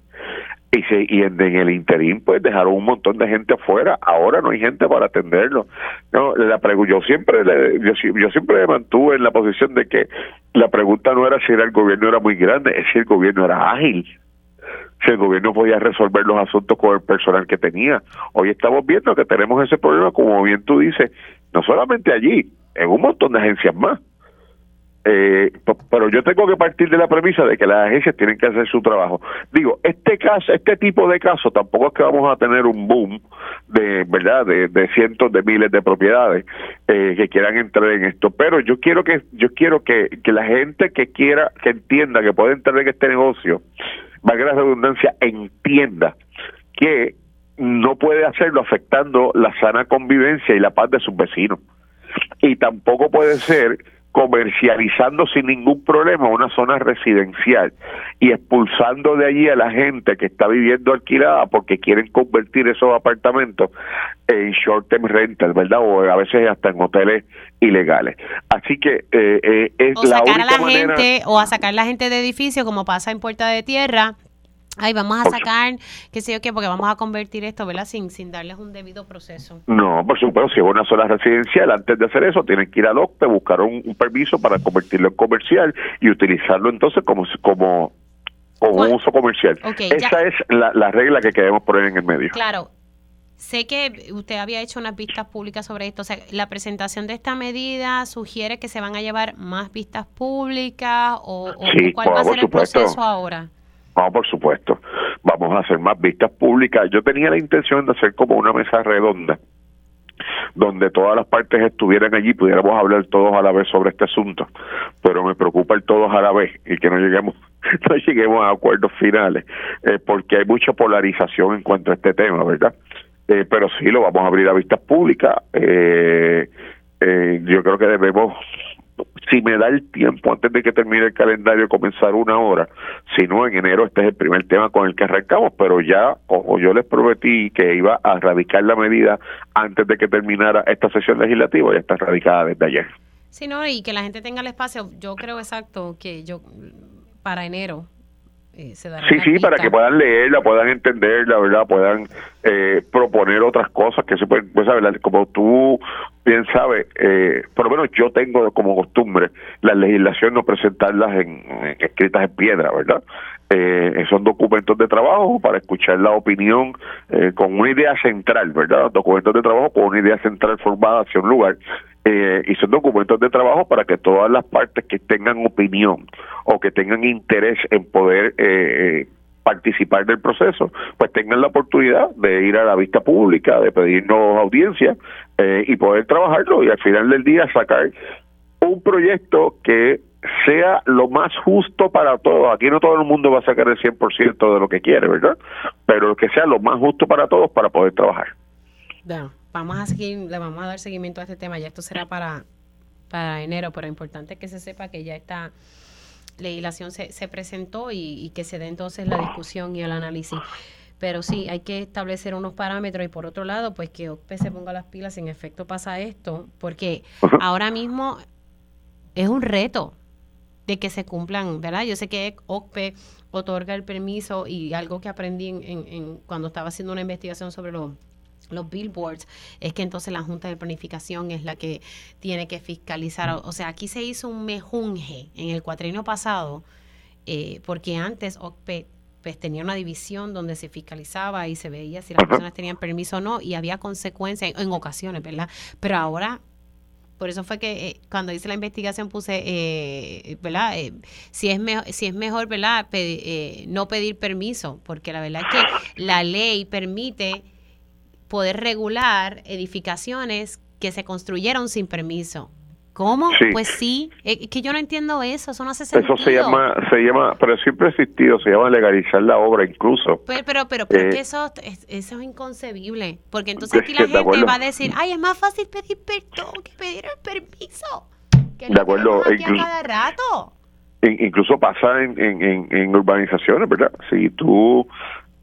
y, se, y en, el interín pues dejaron un montón de gente afuera. Ahora no hay gente para atenderlo. No la yo siempre yo, yo siempre me mantuve en la posición de que la pregunta no era si era el gobierno era muy grande es si el gobierno era ágil. Si el gobierno podía resolver los asuntos con el personal que tenía. Hoy estamos viendo que tenemos ese problema como bien tú dices no solamente allí en un montón de agencias más eh, pero yo tengo que partir de la premisa de que las agencias tienen que hacer su trabajo. Digo, este caso, este tipo de casos tampoco es que vamos a tener un boom de verdad de, cientos de miles de propiedades eh, que quieran entrar en esto, pero yo quiero que yo quiero que, que la gente que quiera que entienda que puede entrar en este negocio, valga la redundancia, entienda que no puede hacerlo afectando la sana convivencia y la paz de sus vecinos. Y tampoco puede ser comercializando sin ningún problema una zona residencial y expulsando de allí a la gente que está viviendo alquilada porque quieren convertir esos apartamentos en short term rental, ¿verdad? O a veces hasta en hoteles ilegales. Así que eh, eh, es o sacar a la gente o a sacar la gente de edificio como pasa en Puerta de Tierra ay, vamos a sacar, qué sé yo qué, porque vamos a convertir esto, ¿verdad? Sin, sin darles un debido proceso. No, por supuesto, si es una zona residencial, antes de hacer eso, tienen que ir al OCPE, buscar un, permiso para convertirlo en comercial y utilizarlo entonces como, como, como un uso comercial. Esa es la, la regla que queremos poner en el medio. Claro, Sé que usted había hecho unas vistas públicas sobre esto. O sea, la presentación de esta medida sugiere que se van a llevar más vistas públicas o, cuál va a ser el proceso ahora. No, por supuesto. Vamos a hacer más vistas públicas. Yo tenía la intención de hacer como una mesa redonda donde todas las partes estuvieran allí, pudiéramos hablar todos a la vez sobre este asunto, pero me preocupa el todos a la vez y que no lleguemos no lleguemos a acuerdos finales, eh, porque hay mucha polarización en cuanto a este tema, ¿verdad? Eh, pero sí, lo vamos a abrir a vistas públicas. Eh, yo creo que debemos si me da el tiempo antes de que termine el calendario comenzar una hora, si no en enero este es el primer tema con el que arrancamos, pero ya como yo les prometí que iba a radicar la medida antes de que terminara esta sesión legislativa, ya está radicada desde ayer. Sí, no, y que la gente tenga el espacio. Yo creo exacto que yo para enero eh, se dará Sí, sí, para que puedan leerla, puedan entenderla, ¿verdad? Puedan eh, proponer otras cosas que se pueden, pues. La- como tú bien sabes, eh, por lo menos yo tengo como costumbre la legislación no presentarlas en, en- escritas en piedra, ¿verdad? Eh, son documentos de trabajo para escuchar la opinión eh, con una idea central, ¿verdad? Documentos de trabajo con una idea central formada hacia un lugar. Eh, y son documentos de trabajo para que todas las partes que tengan opinión o que tengan interés en poder eh, eh, participar del proceso, pues tengan la oportunidad de ir a la vista pública, de pedirnos audiencia eh, y poder trabajarlo y al final del día sacar un proyecto que sea lo más justo para todos. Aquí no todo el mundo va a sacar el 100% de lo que quiere, ¿verdad? Pero que sea lo más justo para todos para poder trabajar. Vamos a seguir, le vamos a dar seguimiento a este tema. Ya esto será para, para enero, pero es importante que se sepa que ya esta legislación se, se presentó y, y que se dé entonces la discusión y el análisis. Pero sí, hay que establecer unos parámetros y por otro lado, pues que OCPE se ponga las pilas en efecto pasa esto, porque ahora mismo es un reto de que se cumplan, ¿verdad? Yo sé que OCPE otorga el permiso y algo que aprendí en, en- en- cuando estaba haciendo una investigación sobre los los billboards, es que entonces la Junta de Planificación es la que tiene que fiscalizar. O, sea, aquí se hizo un mejunje en el cuatrienio pasado, eh, porque antes OCPE pues, tenía una división donde se fiscalizaba y se veía si las personas tenían permiso o no, y había consecuencias en, en ocasiones, ¿verdad? Pero ahora por eso fue que eh, cuando hice la investigación puse, eh, ¿verdad? Eh, si, es mejor, si es mejor, ¿verdad? Pe- eh, no pedir permiso, porque la verdad es que la ley permite poder regular edificaciones que se construyeron sin permiso. ¿Cómo? Sí. Pues sí, es que yo no entiendo eso, eso no hace sentido. Eso se llama, se llama, pero siempre ha existido, se llama legalizar la obra incluso. Pero, pero, pero, pero Eh, que eso, es, eso es inconcebible, porque entonces aquí la gente va a decir, ay, es más fácil pedir perdón que pedir el permiso. Que De acuerdo, aquí a incluso- cada rato. In- incluso pasa en, en, en, en urbanizaciones, ¿verdad? Si tú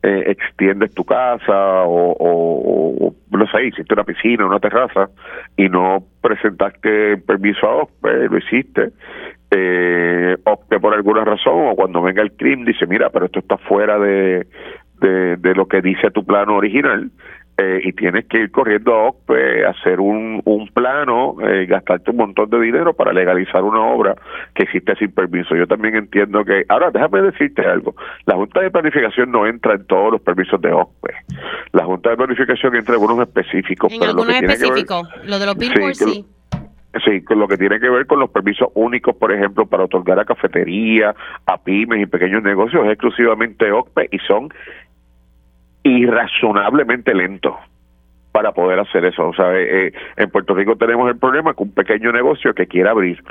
eh, extiendes tu casa o, o, o, no sé, hiciste una piscina, una terraza y no presentaste permiso a OCPE, lo hiciste, eh, OCPE por alguna razón o cuando venga el CRIM dice, mira, pero esto está fuera de, de, de lo que dice tu plano original, eh, y tienes que ir corriendo a OCPE, hacer un, un plano, eh, gastarte un montón de dinero para legalizar una obra que existe sin permiso. Yo también entiendo que... Ahora, déjame decirte algo. La Junta de Planificación no entra en todos los permisos de OCPE. La Junta de Planificación entra en algunos específicos. En pero lo que algunos tiene que ver- específicos, lo de los billboards que lo- sí. Sí, con lo que tiene que ver con los permisos únicos, por ejemplo, para otorgar a cafetería, a pymes y pequeños negocios, es exclusivamente OCPE y son irrazonablemente lentos para poder hacer eso. O sea, eh, eh, en Puerto Rico tenemos el problema que un pequeño negocio que quiera abrir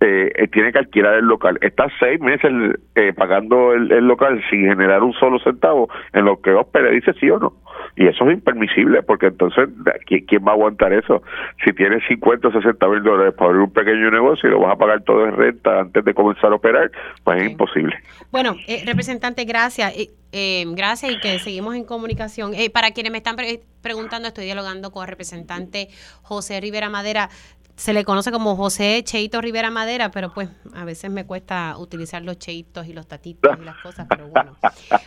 eh, eh, tiene que alquilar el local. Está seis meses eh, pagando el, local sin generar un solo centavo en lo que OSPE le dice sí o no. Y eso es impermisible, porque entonces, ¿quién, quién va a aguantar eso? Si tienes 50 o 60 mil dólares para abrir un pequeño negocio y lo vas a pagar todo en renta antes de comenzar a operar, pues es imposible. Bueno, eh, representante, gracias. Eh, eh, gracias y que seguimos en comunicación. Eh, para quienes me están pre- preguntando, estoy dialogando con el representante José Rivera Madera. Se le conoce como José Cheito Rivera Madera, pero pues a veces me cuesta utilizar los cheitos y los tatitos y las cosas, pero bueno,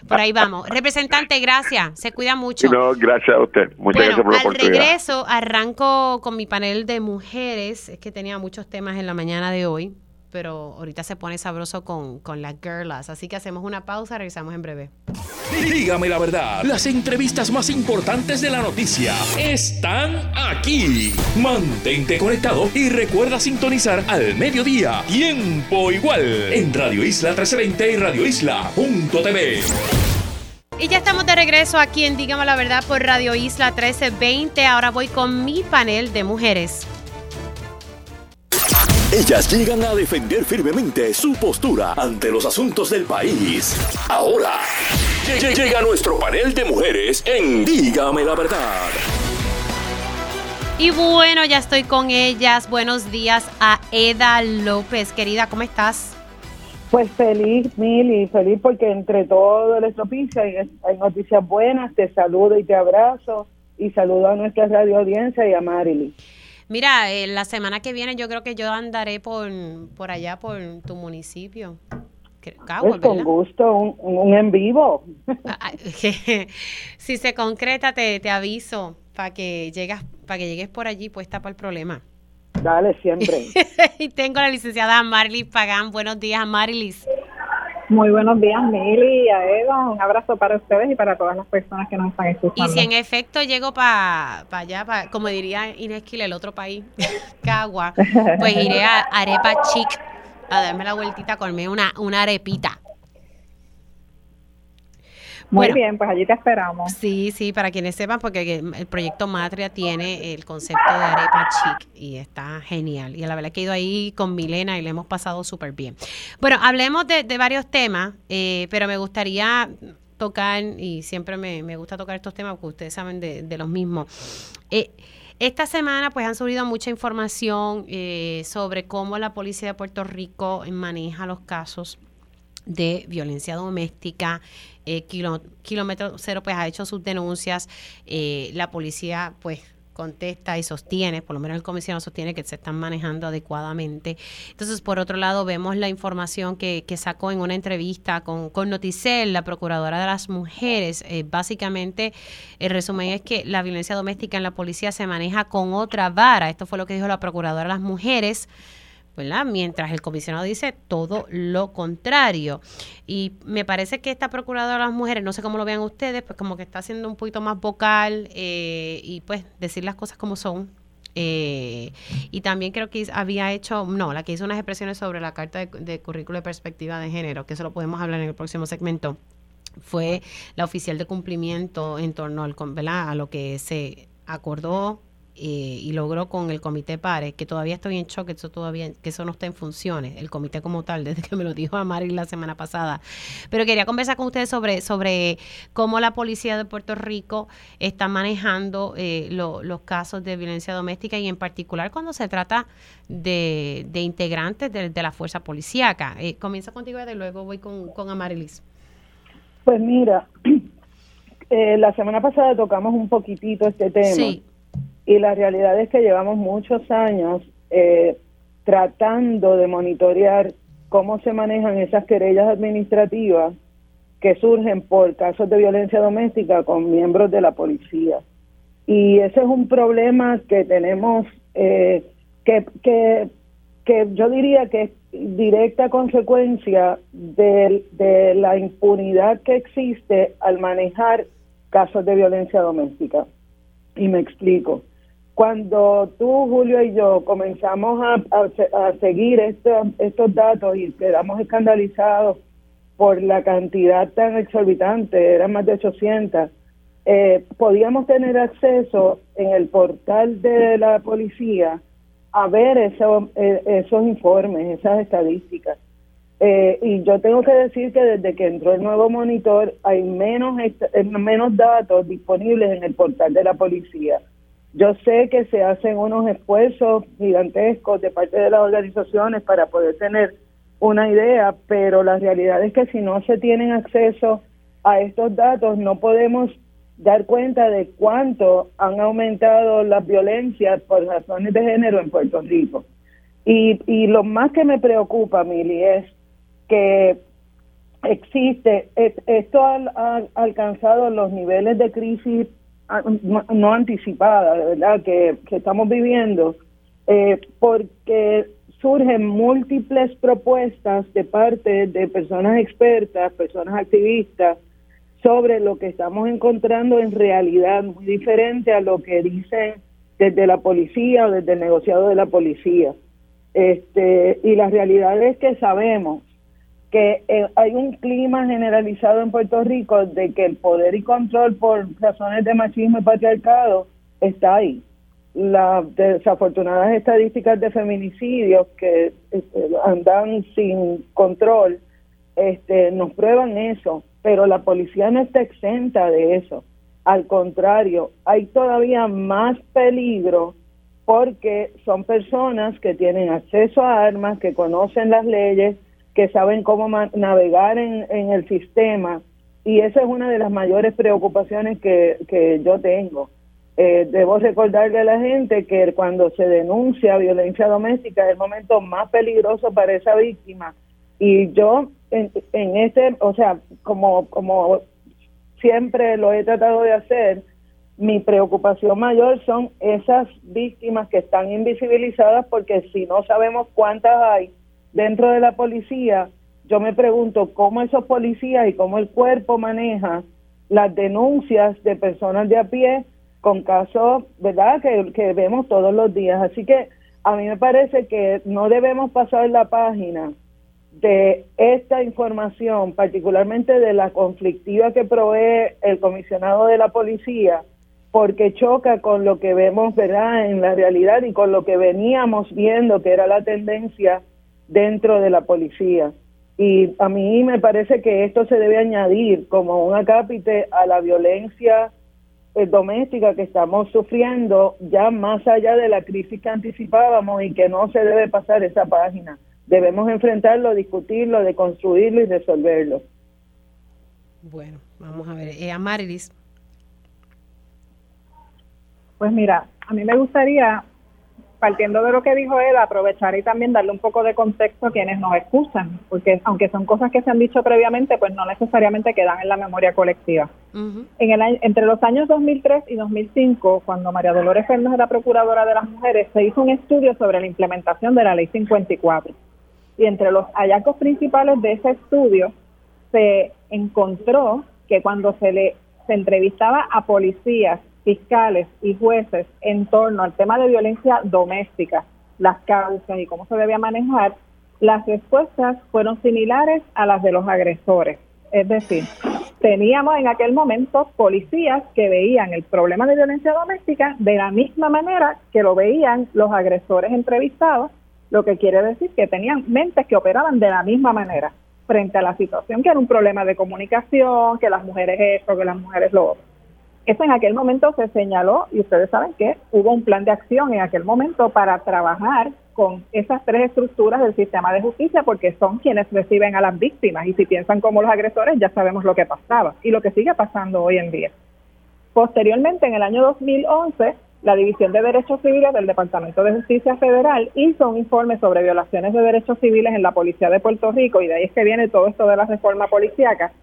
por ahí vamos. Representante, gracias. Se cuida mucho. No, gracias a usted. Muchas Bueno, gracias por la al oportunidad. regreso arranco con mi panel de mujeres. Es que tenía muchos temas en la mañana de hoy, pero ahorita se pone sabroso con, con las girlas. Así que hacemos una pausa, regresamos en breve. Dígame la verdad, las entrevistas más importantes de la noticia están aquí. Mantente conectado y recuerda sintonizar al mediodía, tiempo igual, en Radio Isla 1320 y Radio Isla.tv. Y ya estamos de regreso aquí en Dígame la Verdad por Radio Isla 1320. Ahora voy con mi panel de mujeres. Ellas llegan a defender firmemente su postura ante los asuntos del país. Ahora, lle- lle- llega nuestro panel de mujeres en Dígame la verdad. Y bueno, ya estoy con ellas. Buenos días a Eda López. Querida, ¿cómo estás? Pues feliz, Mil, y feliz porque entre todo el estropicio hay, hay noticias buenas. Te saludo y te abrazo. Y saludo a nuestra radio audiencia y a Marily. Mira, eh, la semana que viene yo creo que yo andaré por, por allá, por tu municipio. Cabo, con gusto, un, un, en vivo. Ah, ah, si se concreta, te, te aviso para que llegas, para que llegues por allí puesta para el problema. Dale, siempre. y tengo a la licenciada Marlis Pagán. Buenos días, Marlis. Muy buenos días, Mili y a Eva. Un abrazo para ustedes y para todas las personas que nos están escuchando. Y si en efecto llego para allá, como diría Inés el otro país, Cagua, pues iré a Arepa Chic a darme la vueltita comerme una, una arepita. Muy bien, pues allí te esperamos. Sí, sí, para quienes sepan, porque el proyecto Matria tiene el concepto de arepa chic y está genial. Y la verdad que he ido ahí con Milena y le hemos pasado súper bien. Bueno, hablemos de, varios temas, eh, pero me gustaría tocar, y siempre me, gusta tocar estos temas porque ustedes saben de, los mismos. Eh, esta semana pues han subido mucha información eh, sobre cómo la policía de Puerto Rico maneja los casos de violencia doméstica. Eh, kilómetro Cero pues ha hecho sus denuncias. Eh, la policía pues contesta y sostiene, por lo menos el comisionado sostiene que se están manejando adecuadamente. Entonces, por otro lado, vemos la información que, sacó en una entrevista con, con Noticel, la procuradora de las mujeres. Eh, básicamente, el resumen es que la violencia doméstica en la policía se maneja con otra vara. Esto fue lo que dijo la procuradora de las mujeres Mientras el comisionado dice todo lo contrario. Y me parece que esta procuradora de las mujeres, no sé cómo lo vean ustedes, pues como que está siendo un poquito más vocal eh, y pues decir las cosas como son. Eh, y también creo que había hecho, no, la que hizo unas expresiones sobre la carta de, currículo de perspectiva de género, que eso lo podemos hablar en el próximo segmento, fue la oficial de cumplimiento en torno al, a lo que se acordó eh, y logró con el comité PARE, que todavía estoy en shock, eso todavía, que eso no está en funciones, el comité como tal, desde que me lo dijo Amari la semana pasada. Pero quería conversar con ustedes sobre, sobre cómo la policía de Puerto Rico está manejando eh, los casos de violencia doméstica y en particular cuando se trata de, de integrantes de, la fuerza policíaca. Eh, comienzo contigo y luego voy con, con Amarilis. Pues mira, la semana pasada tocamos un poquitito este tema. Sí y la realidad es que llevamos muchos años eh, tratando de monitorear cómo se manejan esas querellas administrativas que surgen por casos de violencia doméstica con miembros de la policía. Y ese es un problema que tenemos, eh, que, que, que yo diría que es directa consecuencia de, de la impunidad que existe al manejar casos de violencia doméstica. Y me explico cuando tú, Julio y yo comenzamos a, seguir estos datos y quedamos escandalizados por la cantidad tan exorbitante, eran más de 800, eh, podíamos tener acceso en el portal de la policía a ver eh, esos informes, esas estadísticas. Eh, y yo tengo que decir que desde que entró el nuevo monitor hay menos, menos datos disponibles en el portal de la policía. Yo sé que se hacen unos esfuerzos gigantescos de parte de las organizaciones para poder tener una idea, pero la realidad es que si no se tienen acceso a estos datos, no podemos dar cuenta de cuánto han aumentado las violencias por razones de género en Puerto Rico. Y, y lo más que me preocupa, Mili, es que existe, esto ha alcanzado los niveles de crisis no, anticipada, de verdad, que, estamos viviendo, eh, porque surgen múltiples propuestas de parte de personas expertas, personas activistas, sobre lo que estamos encontrando en realidad muy diferente a lo que dicen desde la policía o desde el negociado de la policía. Este, y la realidad es que sabemos que eh, hay un clima generalizado en Puerto Rico de que el poder y control por razones de machismo y patriarcado está ahí. Las desafortunadas estadísticas de feminicidios que este, andan sin control este, nos prueban eso, pero la policía no está exenta de eso. Al contrario, hay todavía más peligro porque son personas que tienen acceso a armas, que conocen las leyes, que saben cómo navegar en, el sistema y esa es una de las mayores preocupaciones que, yo tengo. Eh, debo recordarle a la gente que cuando se denuncia violencia doméstica es el momento más peligroso para esa víctima. Y yo en, en ese, o sea, como, como siempre lo he tratado de hacer, mi preocupación mayor son esas víctimas que están invisibilizadas porque si no sabemos cuántas hay dentro de la policía, yo me pregunto cómo esos policías y cómo el cuerpo maneja las denuncias de personas de a pie con casos, ¿verdad?, que, que vemos todos los días. Así que a mí me parece que no debemos pasar la página de esta información, particularmente de la conflictiva que provee el comisionado de la policía, porque choca con lo que vemos, ¿verdad?, en la realidad y con lo que veníamos viendo que era la tendencia dentro de la policía. Y a mí me parece que esto se debe añadir como un acápite a la violencia eh, doméstica que estamos sufriendo, ya más allá de la crisis que anticipábamos y que no se debe pasar esa página. Debemos enfrentarlo, discutirlo, deconstruirlo y resolverlo. Bueno, vamos a ver. Eh, Amarilis. Pues mira, a mí me gustaría, partiendo de lo que dijo él, aprovechar y también darle un poco de contexto a quienes nos escuchan, porque aunque son cosas que se han dicho previamente, pues no necesariamente quedan en la memoria colectiva. en el, entre los años 2003 y 2005, cuando María Dolores Fernández era procuradora de las mujeres, se hizo un estudio sobre la implementación de la Ley 54. Y entre los hallazgos principales de ese estudio se encontró que cuando se le se entrevistaba a policías fiscales y jueces en torno al tema de violencia doméstica, las causas y cómo se debía manejar, las respuestas fueron similares a las de los agresores. Es decir, teníamos en aquel momento policías que veían el problema de violencia doméstica de la misma manera que lo veían los agresores entrevistados, lo que quiere decir que tenían mentes que operaban de la misma manera frente a la situación, que era un problema de comunicación, que las mujeres esto, que las mujeres lo otro. Eso en aquel momento se señaló y ustedes saben que hubo un plan de acción en aquel momento para trabajar con esas tres estructuras del sistema de justicia porque son quienes reciben a las víctimas y si piensan como los agresores ya sabemos lo que pasaba y lo que sigue pasando hoy en día. Posteriormente, en el año 2011, la División de Derechos Civiles del Departamento de Justicia Federal hizo un informe sobre violaciones de derechos civiles en la Policía de Puerto Rico y de ahí es que viene todo esto de la reforma policíaca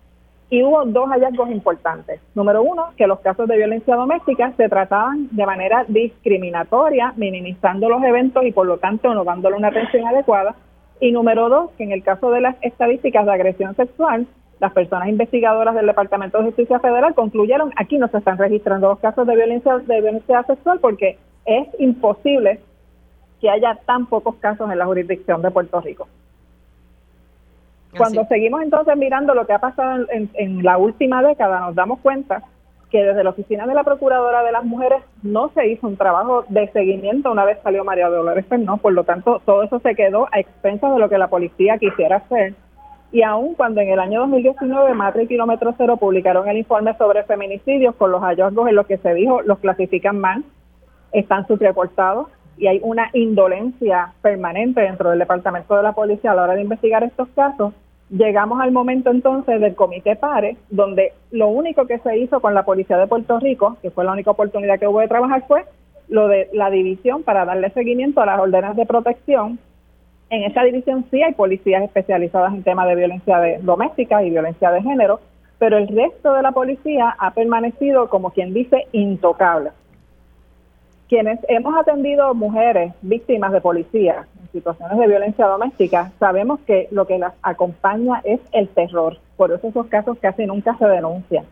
y hubo dos hallazgos importantes. Número uno, que los casos de violencia doméstica se trataban de manera discriminatoria, minimizando los eventos y por lo tanto no dándole una atención adecuada. Y número dos, que en el caso de las estadísticas de agresión sexual, las personas investigadoras del Departamento de Justicia Federal concluyeron aquí no se están registrando los casos de violencia de violencia sexual porque es imposible que haya tan pocos casos en la jurisdicción de Puerto Rico. Cuando seguimos entonces mirando lo que ha pasado en, la última década, nos damos cuenta que desde la oficina de la Procuradora de las Mujeres no se hizo un trabajo de seguimiento una vez salió María Dolores Fernández, por lo tanto todo eso se quedó a expensas de lo que la policía quisiera hacer. Y aún cuando en el año 2019 Matre y Kilómetro Cero publicaron el informe sobre feminicidios con los hallazgos en los que se dijo los clasifican mal, están subreportados y hay una indolencia permanente dentro del Departamento de la Policía a la hora de investigar estos casos, llegamos al momento entonces del comité PARE, donde lo único que se hizo con la Policía de Puerto Rico, que fue la única oportunidad que hubo de trabajar, fue lo de la división para darle seguimiento a las órdenes de protección. En esa división sí hay policías especializadas en temas de violencia doméstica y violencia de género, pero el resto de la policía ha permanecido, como quien dice, intocable. Quienes hemos atendido mujeres víctimas de policía situaciones de violencia doméstica, sabemos que lo que las acompaña es el terror. Por eso esos casos casi nunca se denuncian.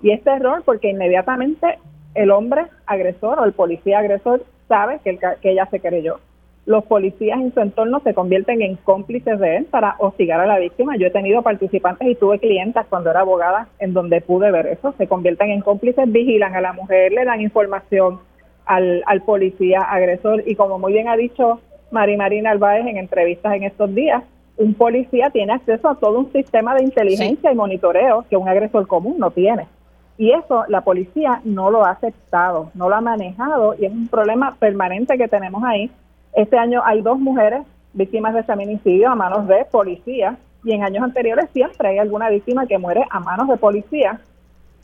Y es terror porque inmediatamente el hombre agresor o el policía agresor sabe que, que ella se creyó. Los policías en su entorno se convierten en cómplices de él para hostigar a la víctima. Yo he tenido participantes y tuve clientas cuando era abogada en donde pude ver eso. Se convierten en cómplices, vigilan a la mujer, le dan información, al, al policía agresor. Y como muy bien ha dicho Mari Marina Albaez en entrevistas en estos días, un policía tiene acceso a todo un sistema de inteligencia y monitoreo que un agresor común no tiene. Y eso la policía no lo ha aceptado, no lo ha manejado y es un problema permanente que tenemos ahí. Este año hay dos mujeres víctimas de feminicidio a manos de policías y en años anteriores siempre hay alguna víctima que muere a manos de policía,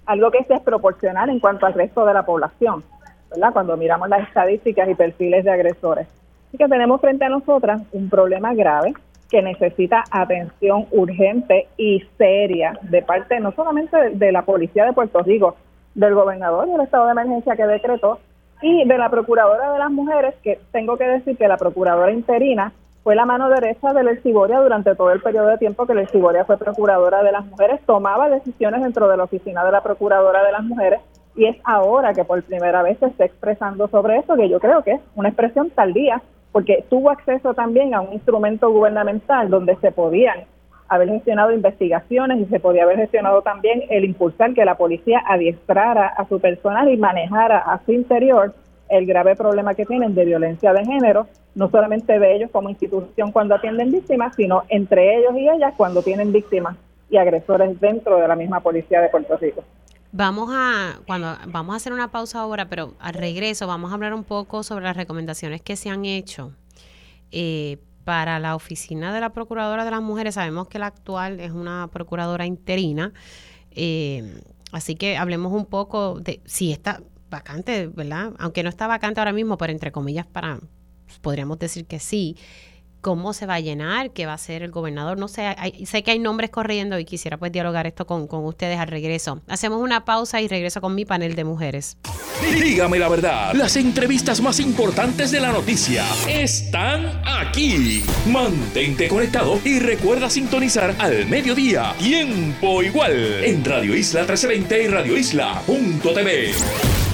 algo que es desproporcional en cuanto al resto de la población. ¿verdad? Cuando miramos las estadísticas y perfiles de agresores. Así que tenemos frente a nosotras un problema grave que necesita atención urgente y seria de parte no solamente de, la Policía de Puerto Rico, del gobernador del estado de emergencia que decretó y de la Procuradora de las Mujeres, que tengo que decir que la Procuradora interina fue la mano derecha del Elciboria durante todo el periodo de tiempo que el Elciboria fue Procuradora de las Mujeres, tomaba decisiones dentro de la oficina de la Procuradora de las Mujeres y es ahora que por primera vez se está expresando sobre eso, que yo creo que es una expresión tardía porque tuvo acceso también a un instrumento gubernamental donde se podían haber gestionado investigaciones y se podía haber gestionado también el impulsar que la policía adiestrara a su personal y manejara a su interior el grave problema que tienen de violencia de género, no solamente de ellos como institución cuando atienden víctimas, sino entre ellos y ellas cuando tienen víctimas y agresores dentro de la misma policía de Puerto Rico. Vamos a, cuando, vamos a hacer una pausa ahora, pero al regreso vamos a hablar un poco sobre las recomendaciones que se han hecho eh, para la oficina de la Procuradora de las Mujeres. Sabemos que la actual es una procuradora interina, eh, así que hablemos un poco de si está vacante, ¿verdad? Aunque no está vacante ahora mismo, pero entre comillas, para podríamos decir que sí cómo se va a llenar, qué va a ser el gobernador. No sé, sé que hay nombres corriendo y quisiera pues dialogar esto con, con ustedes al regreso. Hacemos una pausa y regreso con mi panel de mujeres. Dígame la verdad, las entrevistas más importantes de la noticia están aquí. Mantente conectado y recuerda sintonizar al mediodía, tiempo igual, en Radio Isla 1320 y Radio Isla.tv.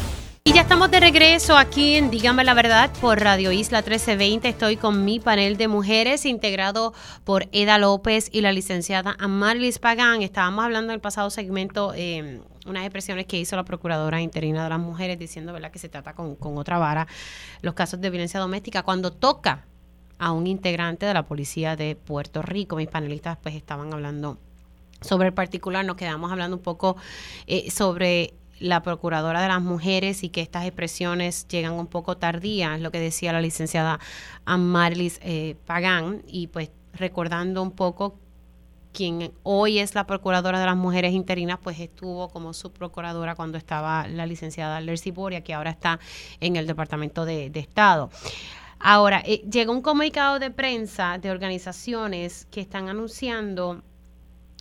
Y ya estamos de regreso aquí en Dígame la Verdad por Radio Isla 1320. Estoy con mi panel de mujeres integrado por Eda López y la licenciada Amarlis Pagán. Estábamos hablando en el pasado segmento eh, unas expresiones que hizo la Procuradora Interina de las Mujeres diciendo ¿verdad? que se trata con, con otra vara los casos de violencia doméstica cuando toca a un integrante de la Policía de Puerto Rico. Mis panelistas pues estaban hablando sobre el particular, nos quedamos hablando un poco eh, sobre la Procuradora de las Mujeres y que estas expresiones llegan un poco tardías, lo que decía la licenciada Amarlis eh, Pagán, y pues recordando un poco quien hoy es la Procuradora de las Mujeres Interinas, pues estuvo como subprocuradora cuando estaba la licenciada Lercy Boria, que ahora está en el Departamento de, Estado. Ahora, eh, llega un comunicado de prensa de organizaciones que están anunciando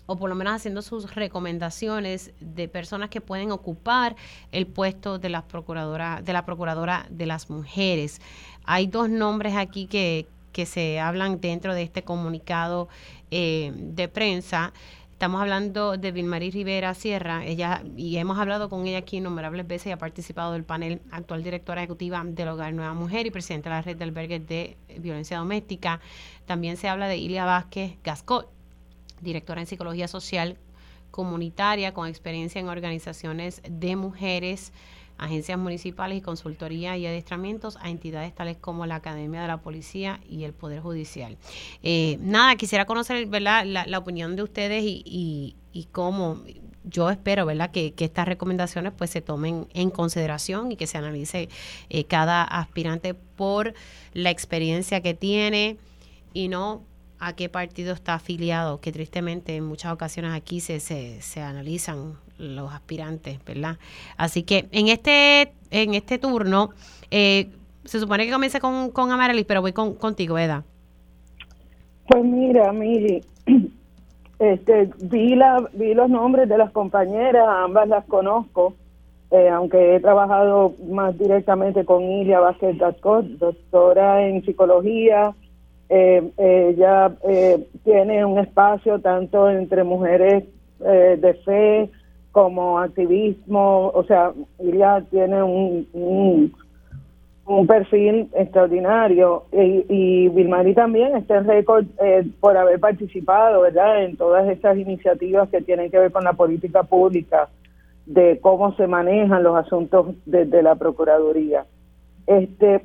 o por lo menos haciendo sus recomendaciones de personas que pueden ocupar el puesto de la procuradora de la procuradora de las mujeres. Hay dos nombres aquí que, que se hablan dentro de este comunicado eh, de prensa. Estamos hablando de Vilmarí Rivera Sierra, ella y hemos hablado con ella aquí innumerables veces y ha participado del panel actual directora ejecutiva del Hogar Nueva Mujer y presidenta de la red de albergues de violencia doméstica. También se habla de Ilia Vázquez Gascot, directora en psicología social comunitaria con experiencia en organizaciones de mujeres, agencias municipales y consultoría y adiestramientos a entidades tales como la Academia de la Policía y el Poder Judicial. Eh, nada, quisiera conocer. La, opinión de ustedes y, y, cómo yo espero ¿verdad? Que, estas recomendaciones pues se tomen en consideración y que se analice eh, cada aspirante por la experiencia que tiene y no a qué partido está afiliado, que tristemente en muchas ocasiones aquí se, se, se analizan los aspirantes, ¿verdad? Así que en este, en este turno, eh, se supone que comience con, con Amaralis, pero voy con, contigo, Eda. Pues mira, Mili, este, vi, la, vi los nombres de las compañeras, ambas las conozco, eh, aunque he trabajado más directamente con Ilia Vázquez Gascot, doctora en psicología, eh, ella eh, tiene un espacio tanto entre mujeres eh, de fe como activismo, o sea, ella tiene un, un, perfil extraordinario y, y también está en récord eh, por haber participado, ¿verdad?, en todas estas iniciativas que tienen que ver con la política pública de cómo se manejan los asuntos desde la Procuraduría. Este,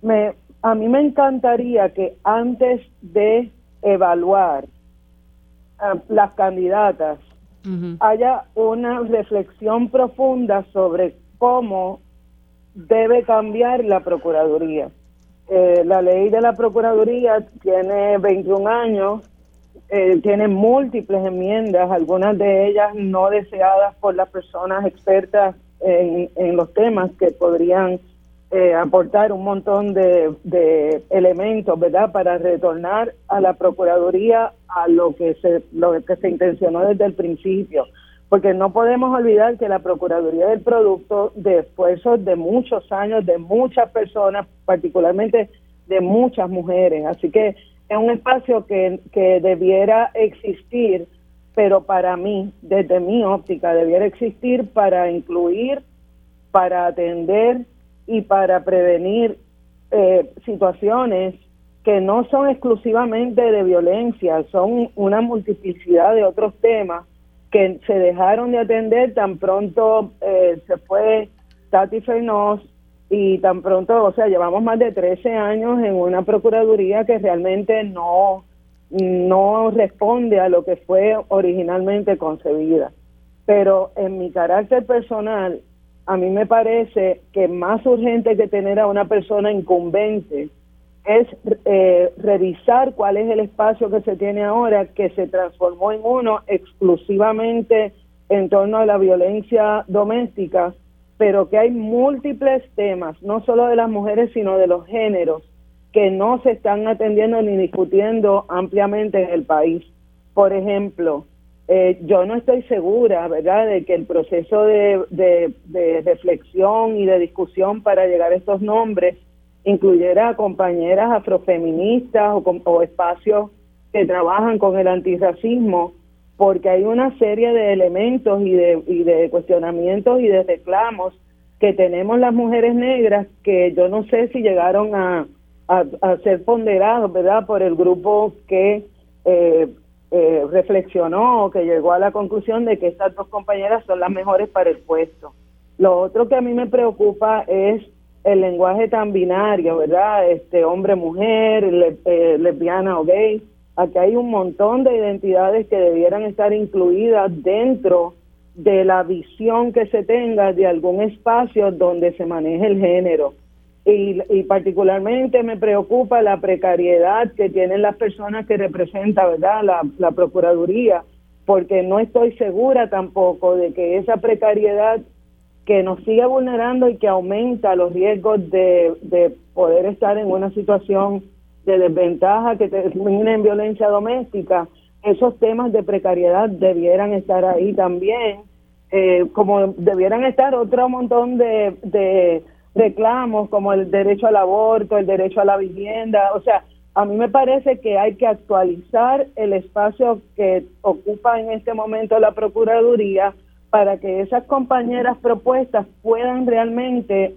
me, a mí me encantaría que antes de evaluar ah, las candidatas haya una reflexión profunda sobre cómo debe cambiar la Procuraduría. Eh, la ley de la Procuraduría tiene 21 años, eh, tiene múltiples enmiendas, algunas de ellas no deseadas por las personas expertas en, en los temas que podrían eh, aportar un montón de, de, elementos, ¿verdad?, para retornar a la Procuraduría a lo que se lo que se intencionó desde el principio, porque no podemos olvidar que la Procuraduría del Producto, de esfuerzos de muchos años, de muchas personas, particularmente de muchas mujeres, así que es un espacio que, que debiera existir, pero para mí, desde mi óptica, debiera existir para incluir, para atender y para prevenir eh, situaciones que no son exclusivamente de violencia, son una multiplicidad de otros temas que se dejaron de atender tan pronto eh, se fue Tati Feynos y tan pronto, o sea, llevamos más de 13 años en una procuraduría que realmente no, no responde a lo que fue originalmente concebida. Pero en mi carácter personal, a mí me parece que más urgente que tener a una persona incumbente es eh, revisar cuál es el espacio que se tiene ahora, que se transformó en uno exclusivamente en torno a la violencia doméstica, pero que hay múltiples temas, no solo de las mujeres, sino de los géneros, que no se están atendiendo ni discutiendo ampliamente en el país. Por ejemplo, eh, yo no estoy segura, ¿verdad?, de que el proceso de, de, reflexión y de discusión para llegar a estos nombres incluyera a compañeras afrofeministas o, o espacios que trabajan con el antirracismo, porque hay una serie de elementos y de, y de cuestionamientos y de reclamos que tenemos las mujeres negras que yo no sé si llegaron a, a, ser ponderados, ¿verdad?, por el grupo que eh, eh, reflexionó, que llegó a la conclusión de que estas dos compañeras son las mejores para el puesto. Lo otro que a mí me preocupa es el lenguaje tan binario, ¿verdad? Este hombre-mujer, eh, lesbiana o gay. Aquí hay un montón de identidades que debieran estar incluidas dentro de la visión que se tenga de algún espacio donde se maneje el género y, particularmente me preocupa la precariedad que tienen las personas que representa verdad la, procuraduría porque no estoy segura tampoco de que esa precariedad que nos sigue vulnerando y que aumenta los riesgos de, de poder estar en una situación de desventaja que termine en violencia doméstica, esos temas de precariedad debieran estar ahí también, eh, como debieran estar otro montón de, de reclamos como el derecho al aborto, el derecho a la vivienda, o sea, a mí me parece que hay que actualizar el espacio que ocupa en este momento la Procuraduría para que esas compañeras propuestas puedan realmente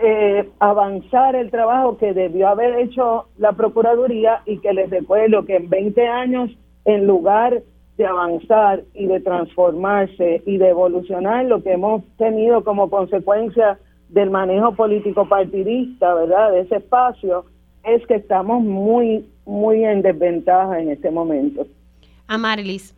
eh, avanzar el trabajo que debió haber hecho la Procuraduría y que les recuerdo que en 20 años, en lugar de avanzar y de transformarse y de evolucionar, lo que hemos tenido como consecuencia del manejo político partidista, ¿verdad? De ese espacio, es que estamos muy, muy en desventaja en este momento. Amarilis.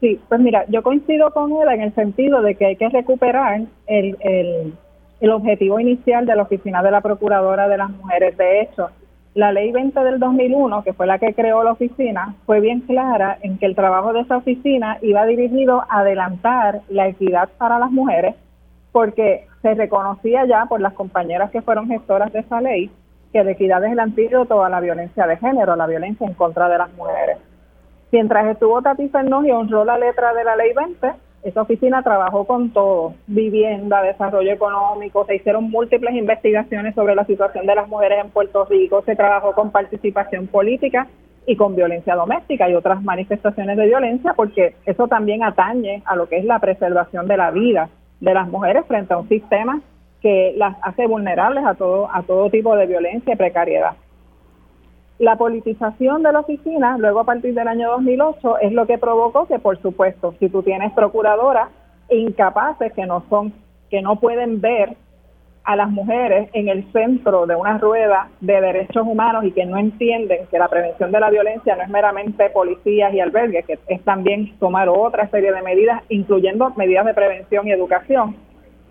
Sí, pues mira, yo coincido con él en el sentido de que hay que recuperar el, el, el objetivo inicial de la Oficina de la Procuradora de las Mujeres. De hecho, la ley 20 del 2001, que fue la que creó la oficina, fue bien clara en que el trabajo de esa oficina iba dirigido a adelantar la equidad para las mujeres porque se reconocía ya por las compañeras que fueron gestoras de esa ley que la equidad es el antídoto a la violencia de género, la violencia en contra de las mujeres. Mientras estuvo Tati Fernández y honró la letra de la ley 20, esa oficina trabajó con todo, vivienda, desarrollo económico, se hicieron múltiples investigaciones sobre la situación de las mujeres en Puerto Rico, se trabajó con participación política y con violencia doméstica y otras manifestaciones de violencia, porque eso también atañe a lo que es la preservación de la vida de las mujeres frente a un sistema que las hace vulnerables a todo, a todo tipo de violencia y precariedad. La politización de la oficina, luego a partir del año 2008, es lo que provocó que, por supuesto, si tú tienes procuradoras incapaces que no son, que no pueden ver a las mujeres en el centro de una rueda de derechos humanos y que no entienden que la prevención de la violencia no es meramente policías y albergues, que es también tomar otra serie de medidas, incluyendo medidas de prevención y educación,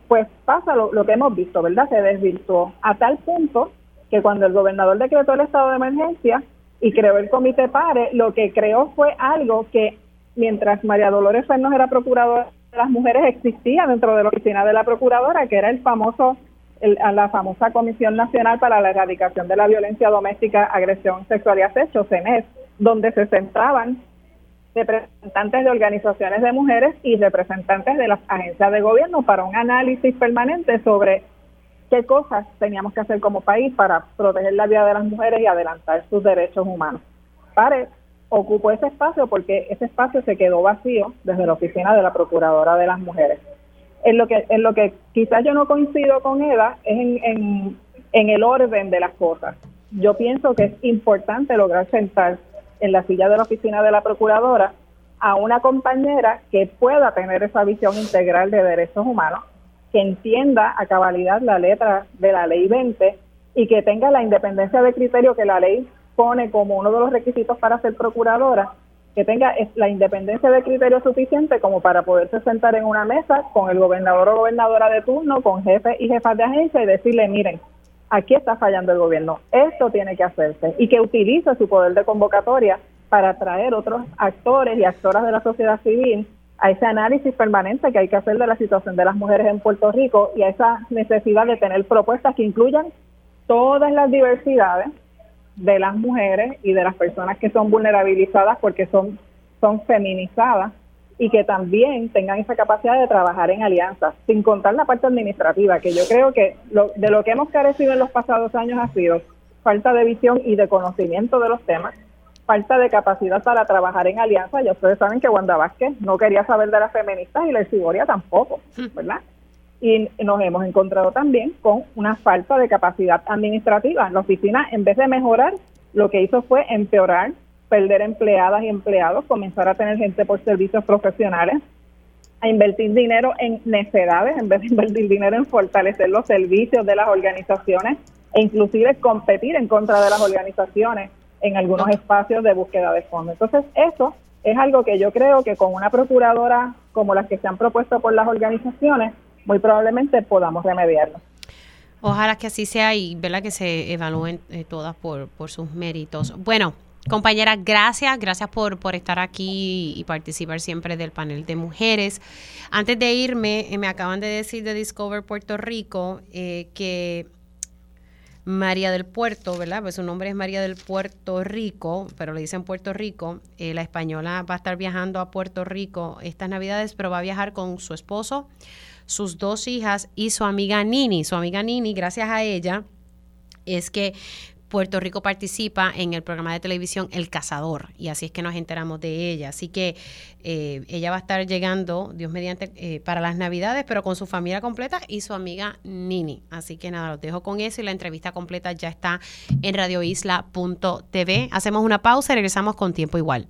pues pasa lo, que hemos visto, ¿verdad? Se desvirtuó a tal punto que cuando el gobernador decretó el estado de emergencia y creó el comité PARE, lo que creó fue algo que mientras María Dolores Fernández era procuradora las mujeres existía dentro de la oficina de la procuradora, que era el famoso la famosa Comisión Nacional para la Erradicación de la Violencia Doméstica, Agresión Sexual y Acecho, CENES, donde se centraban representantes de organizaciones de mujeres y representantes de las agencias de gobierno para un análisis permanente sobre qué cosas teníamos que hacer como país para proteger la vida de las mujeres y adelantar sus derechos humanos. PARE ocupó ese espacio porque ese espacio se quedó vacío desde la oficina de la Procuradora de las Mujeres. En lo que, en lo que quizás yo no coincido con Eda es en, en el orden de las cosas. Yo pienso que es importante lograr sentar en la silla de la oficina de la Procuradora a una compañera que pueda tener esa visión integral de derechos humanos, que entienda a cabalidad la letra de la ley 20 y que tenga la independencia de criterio que la ley pone como uno de los requisitos para ser procuradora, que tenga la independencia de criterio suficiente como para poderse sentar en una mesa con el gobernador o gobernadora de turno, con jefes y jefas de agencia y decirle, miren, aquí está fallando el gobierno, esto tiene que hacerse y que utilice su poder de convocatoria para atraer otros actores y actoras de la sociedad civil a ese análisis permanente que hay que hacer de la situación de las mujeres en Puerto Rico y a esa necesidad de tener propuestas que incluyan todas las diversidades de las mujeres y de las personas que son vulnerabilizadas porque son, son feminizadas y que también tengan esa capacidad de trabajar en alianzas, sin contar la parte administrativa, que yo creo que lo, de lo que hemos carecido en los pasados años ha sido falta de visión y de conocimiento de los temas, falta de capacidad para trabajar en alianzas. Ya ustedes saben que Wanda Vázquez no quería saber de las feministas y la Ciboria tampoco, ¿verdad? Y nos hemos encontrado también con una falta de capacidad administrativa. La oficina, en vez de mejorar, lo que hizo fue empeorar perder empleadas y empleados, comenzar a tener gente por servicios profesionales, a invertir dinero en necedades en vez de invertir dinero en fortalecer los servicios de las organizaciones e inclusive competir en contra de las organizaciones en algunos espacios de búsqueda de fondos. Entonces, eso es algo que yo creo que con una procuradora como las que se han propuesto por las organizaciones, muy probablemente podamos remediarlo. Ojalá que así sea y ¿verdad? que se evalúen eh, todas por, por sus méritos. Bueno, Compañera, gracias, gracias por, por estar aquí y participar siempre del panel de mujeres. Antes de irme, eh, me acaban de decir de Discover Puerto Rico eh, que María del Puerto, ¿verdad? Pues su nombre es María del Puerto Rico, pero le dicen Puerto Rico. Eh, la española va a estar viajando a Puerto Rico estas navidades, pero va a viajar con su esposo, sus dos hijas y su amiga Nini. Su amiga Nini, gracias a ella, es que Puerto Rico participa en el programa de televisión El Cazador y así es que nos enteramos de ella. Así que eh, ella va a estar llegando, Dios mediante, eh, para las Navidades, pero con su familia completa y su amiga Nini. Así que nada, los dejo con eso y la entrevista completa ya está en radioisla.tv. Hacemos una pausa y regresamos con tiempo igual.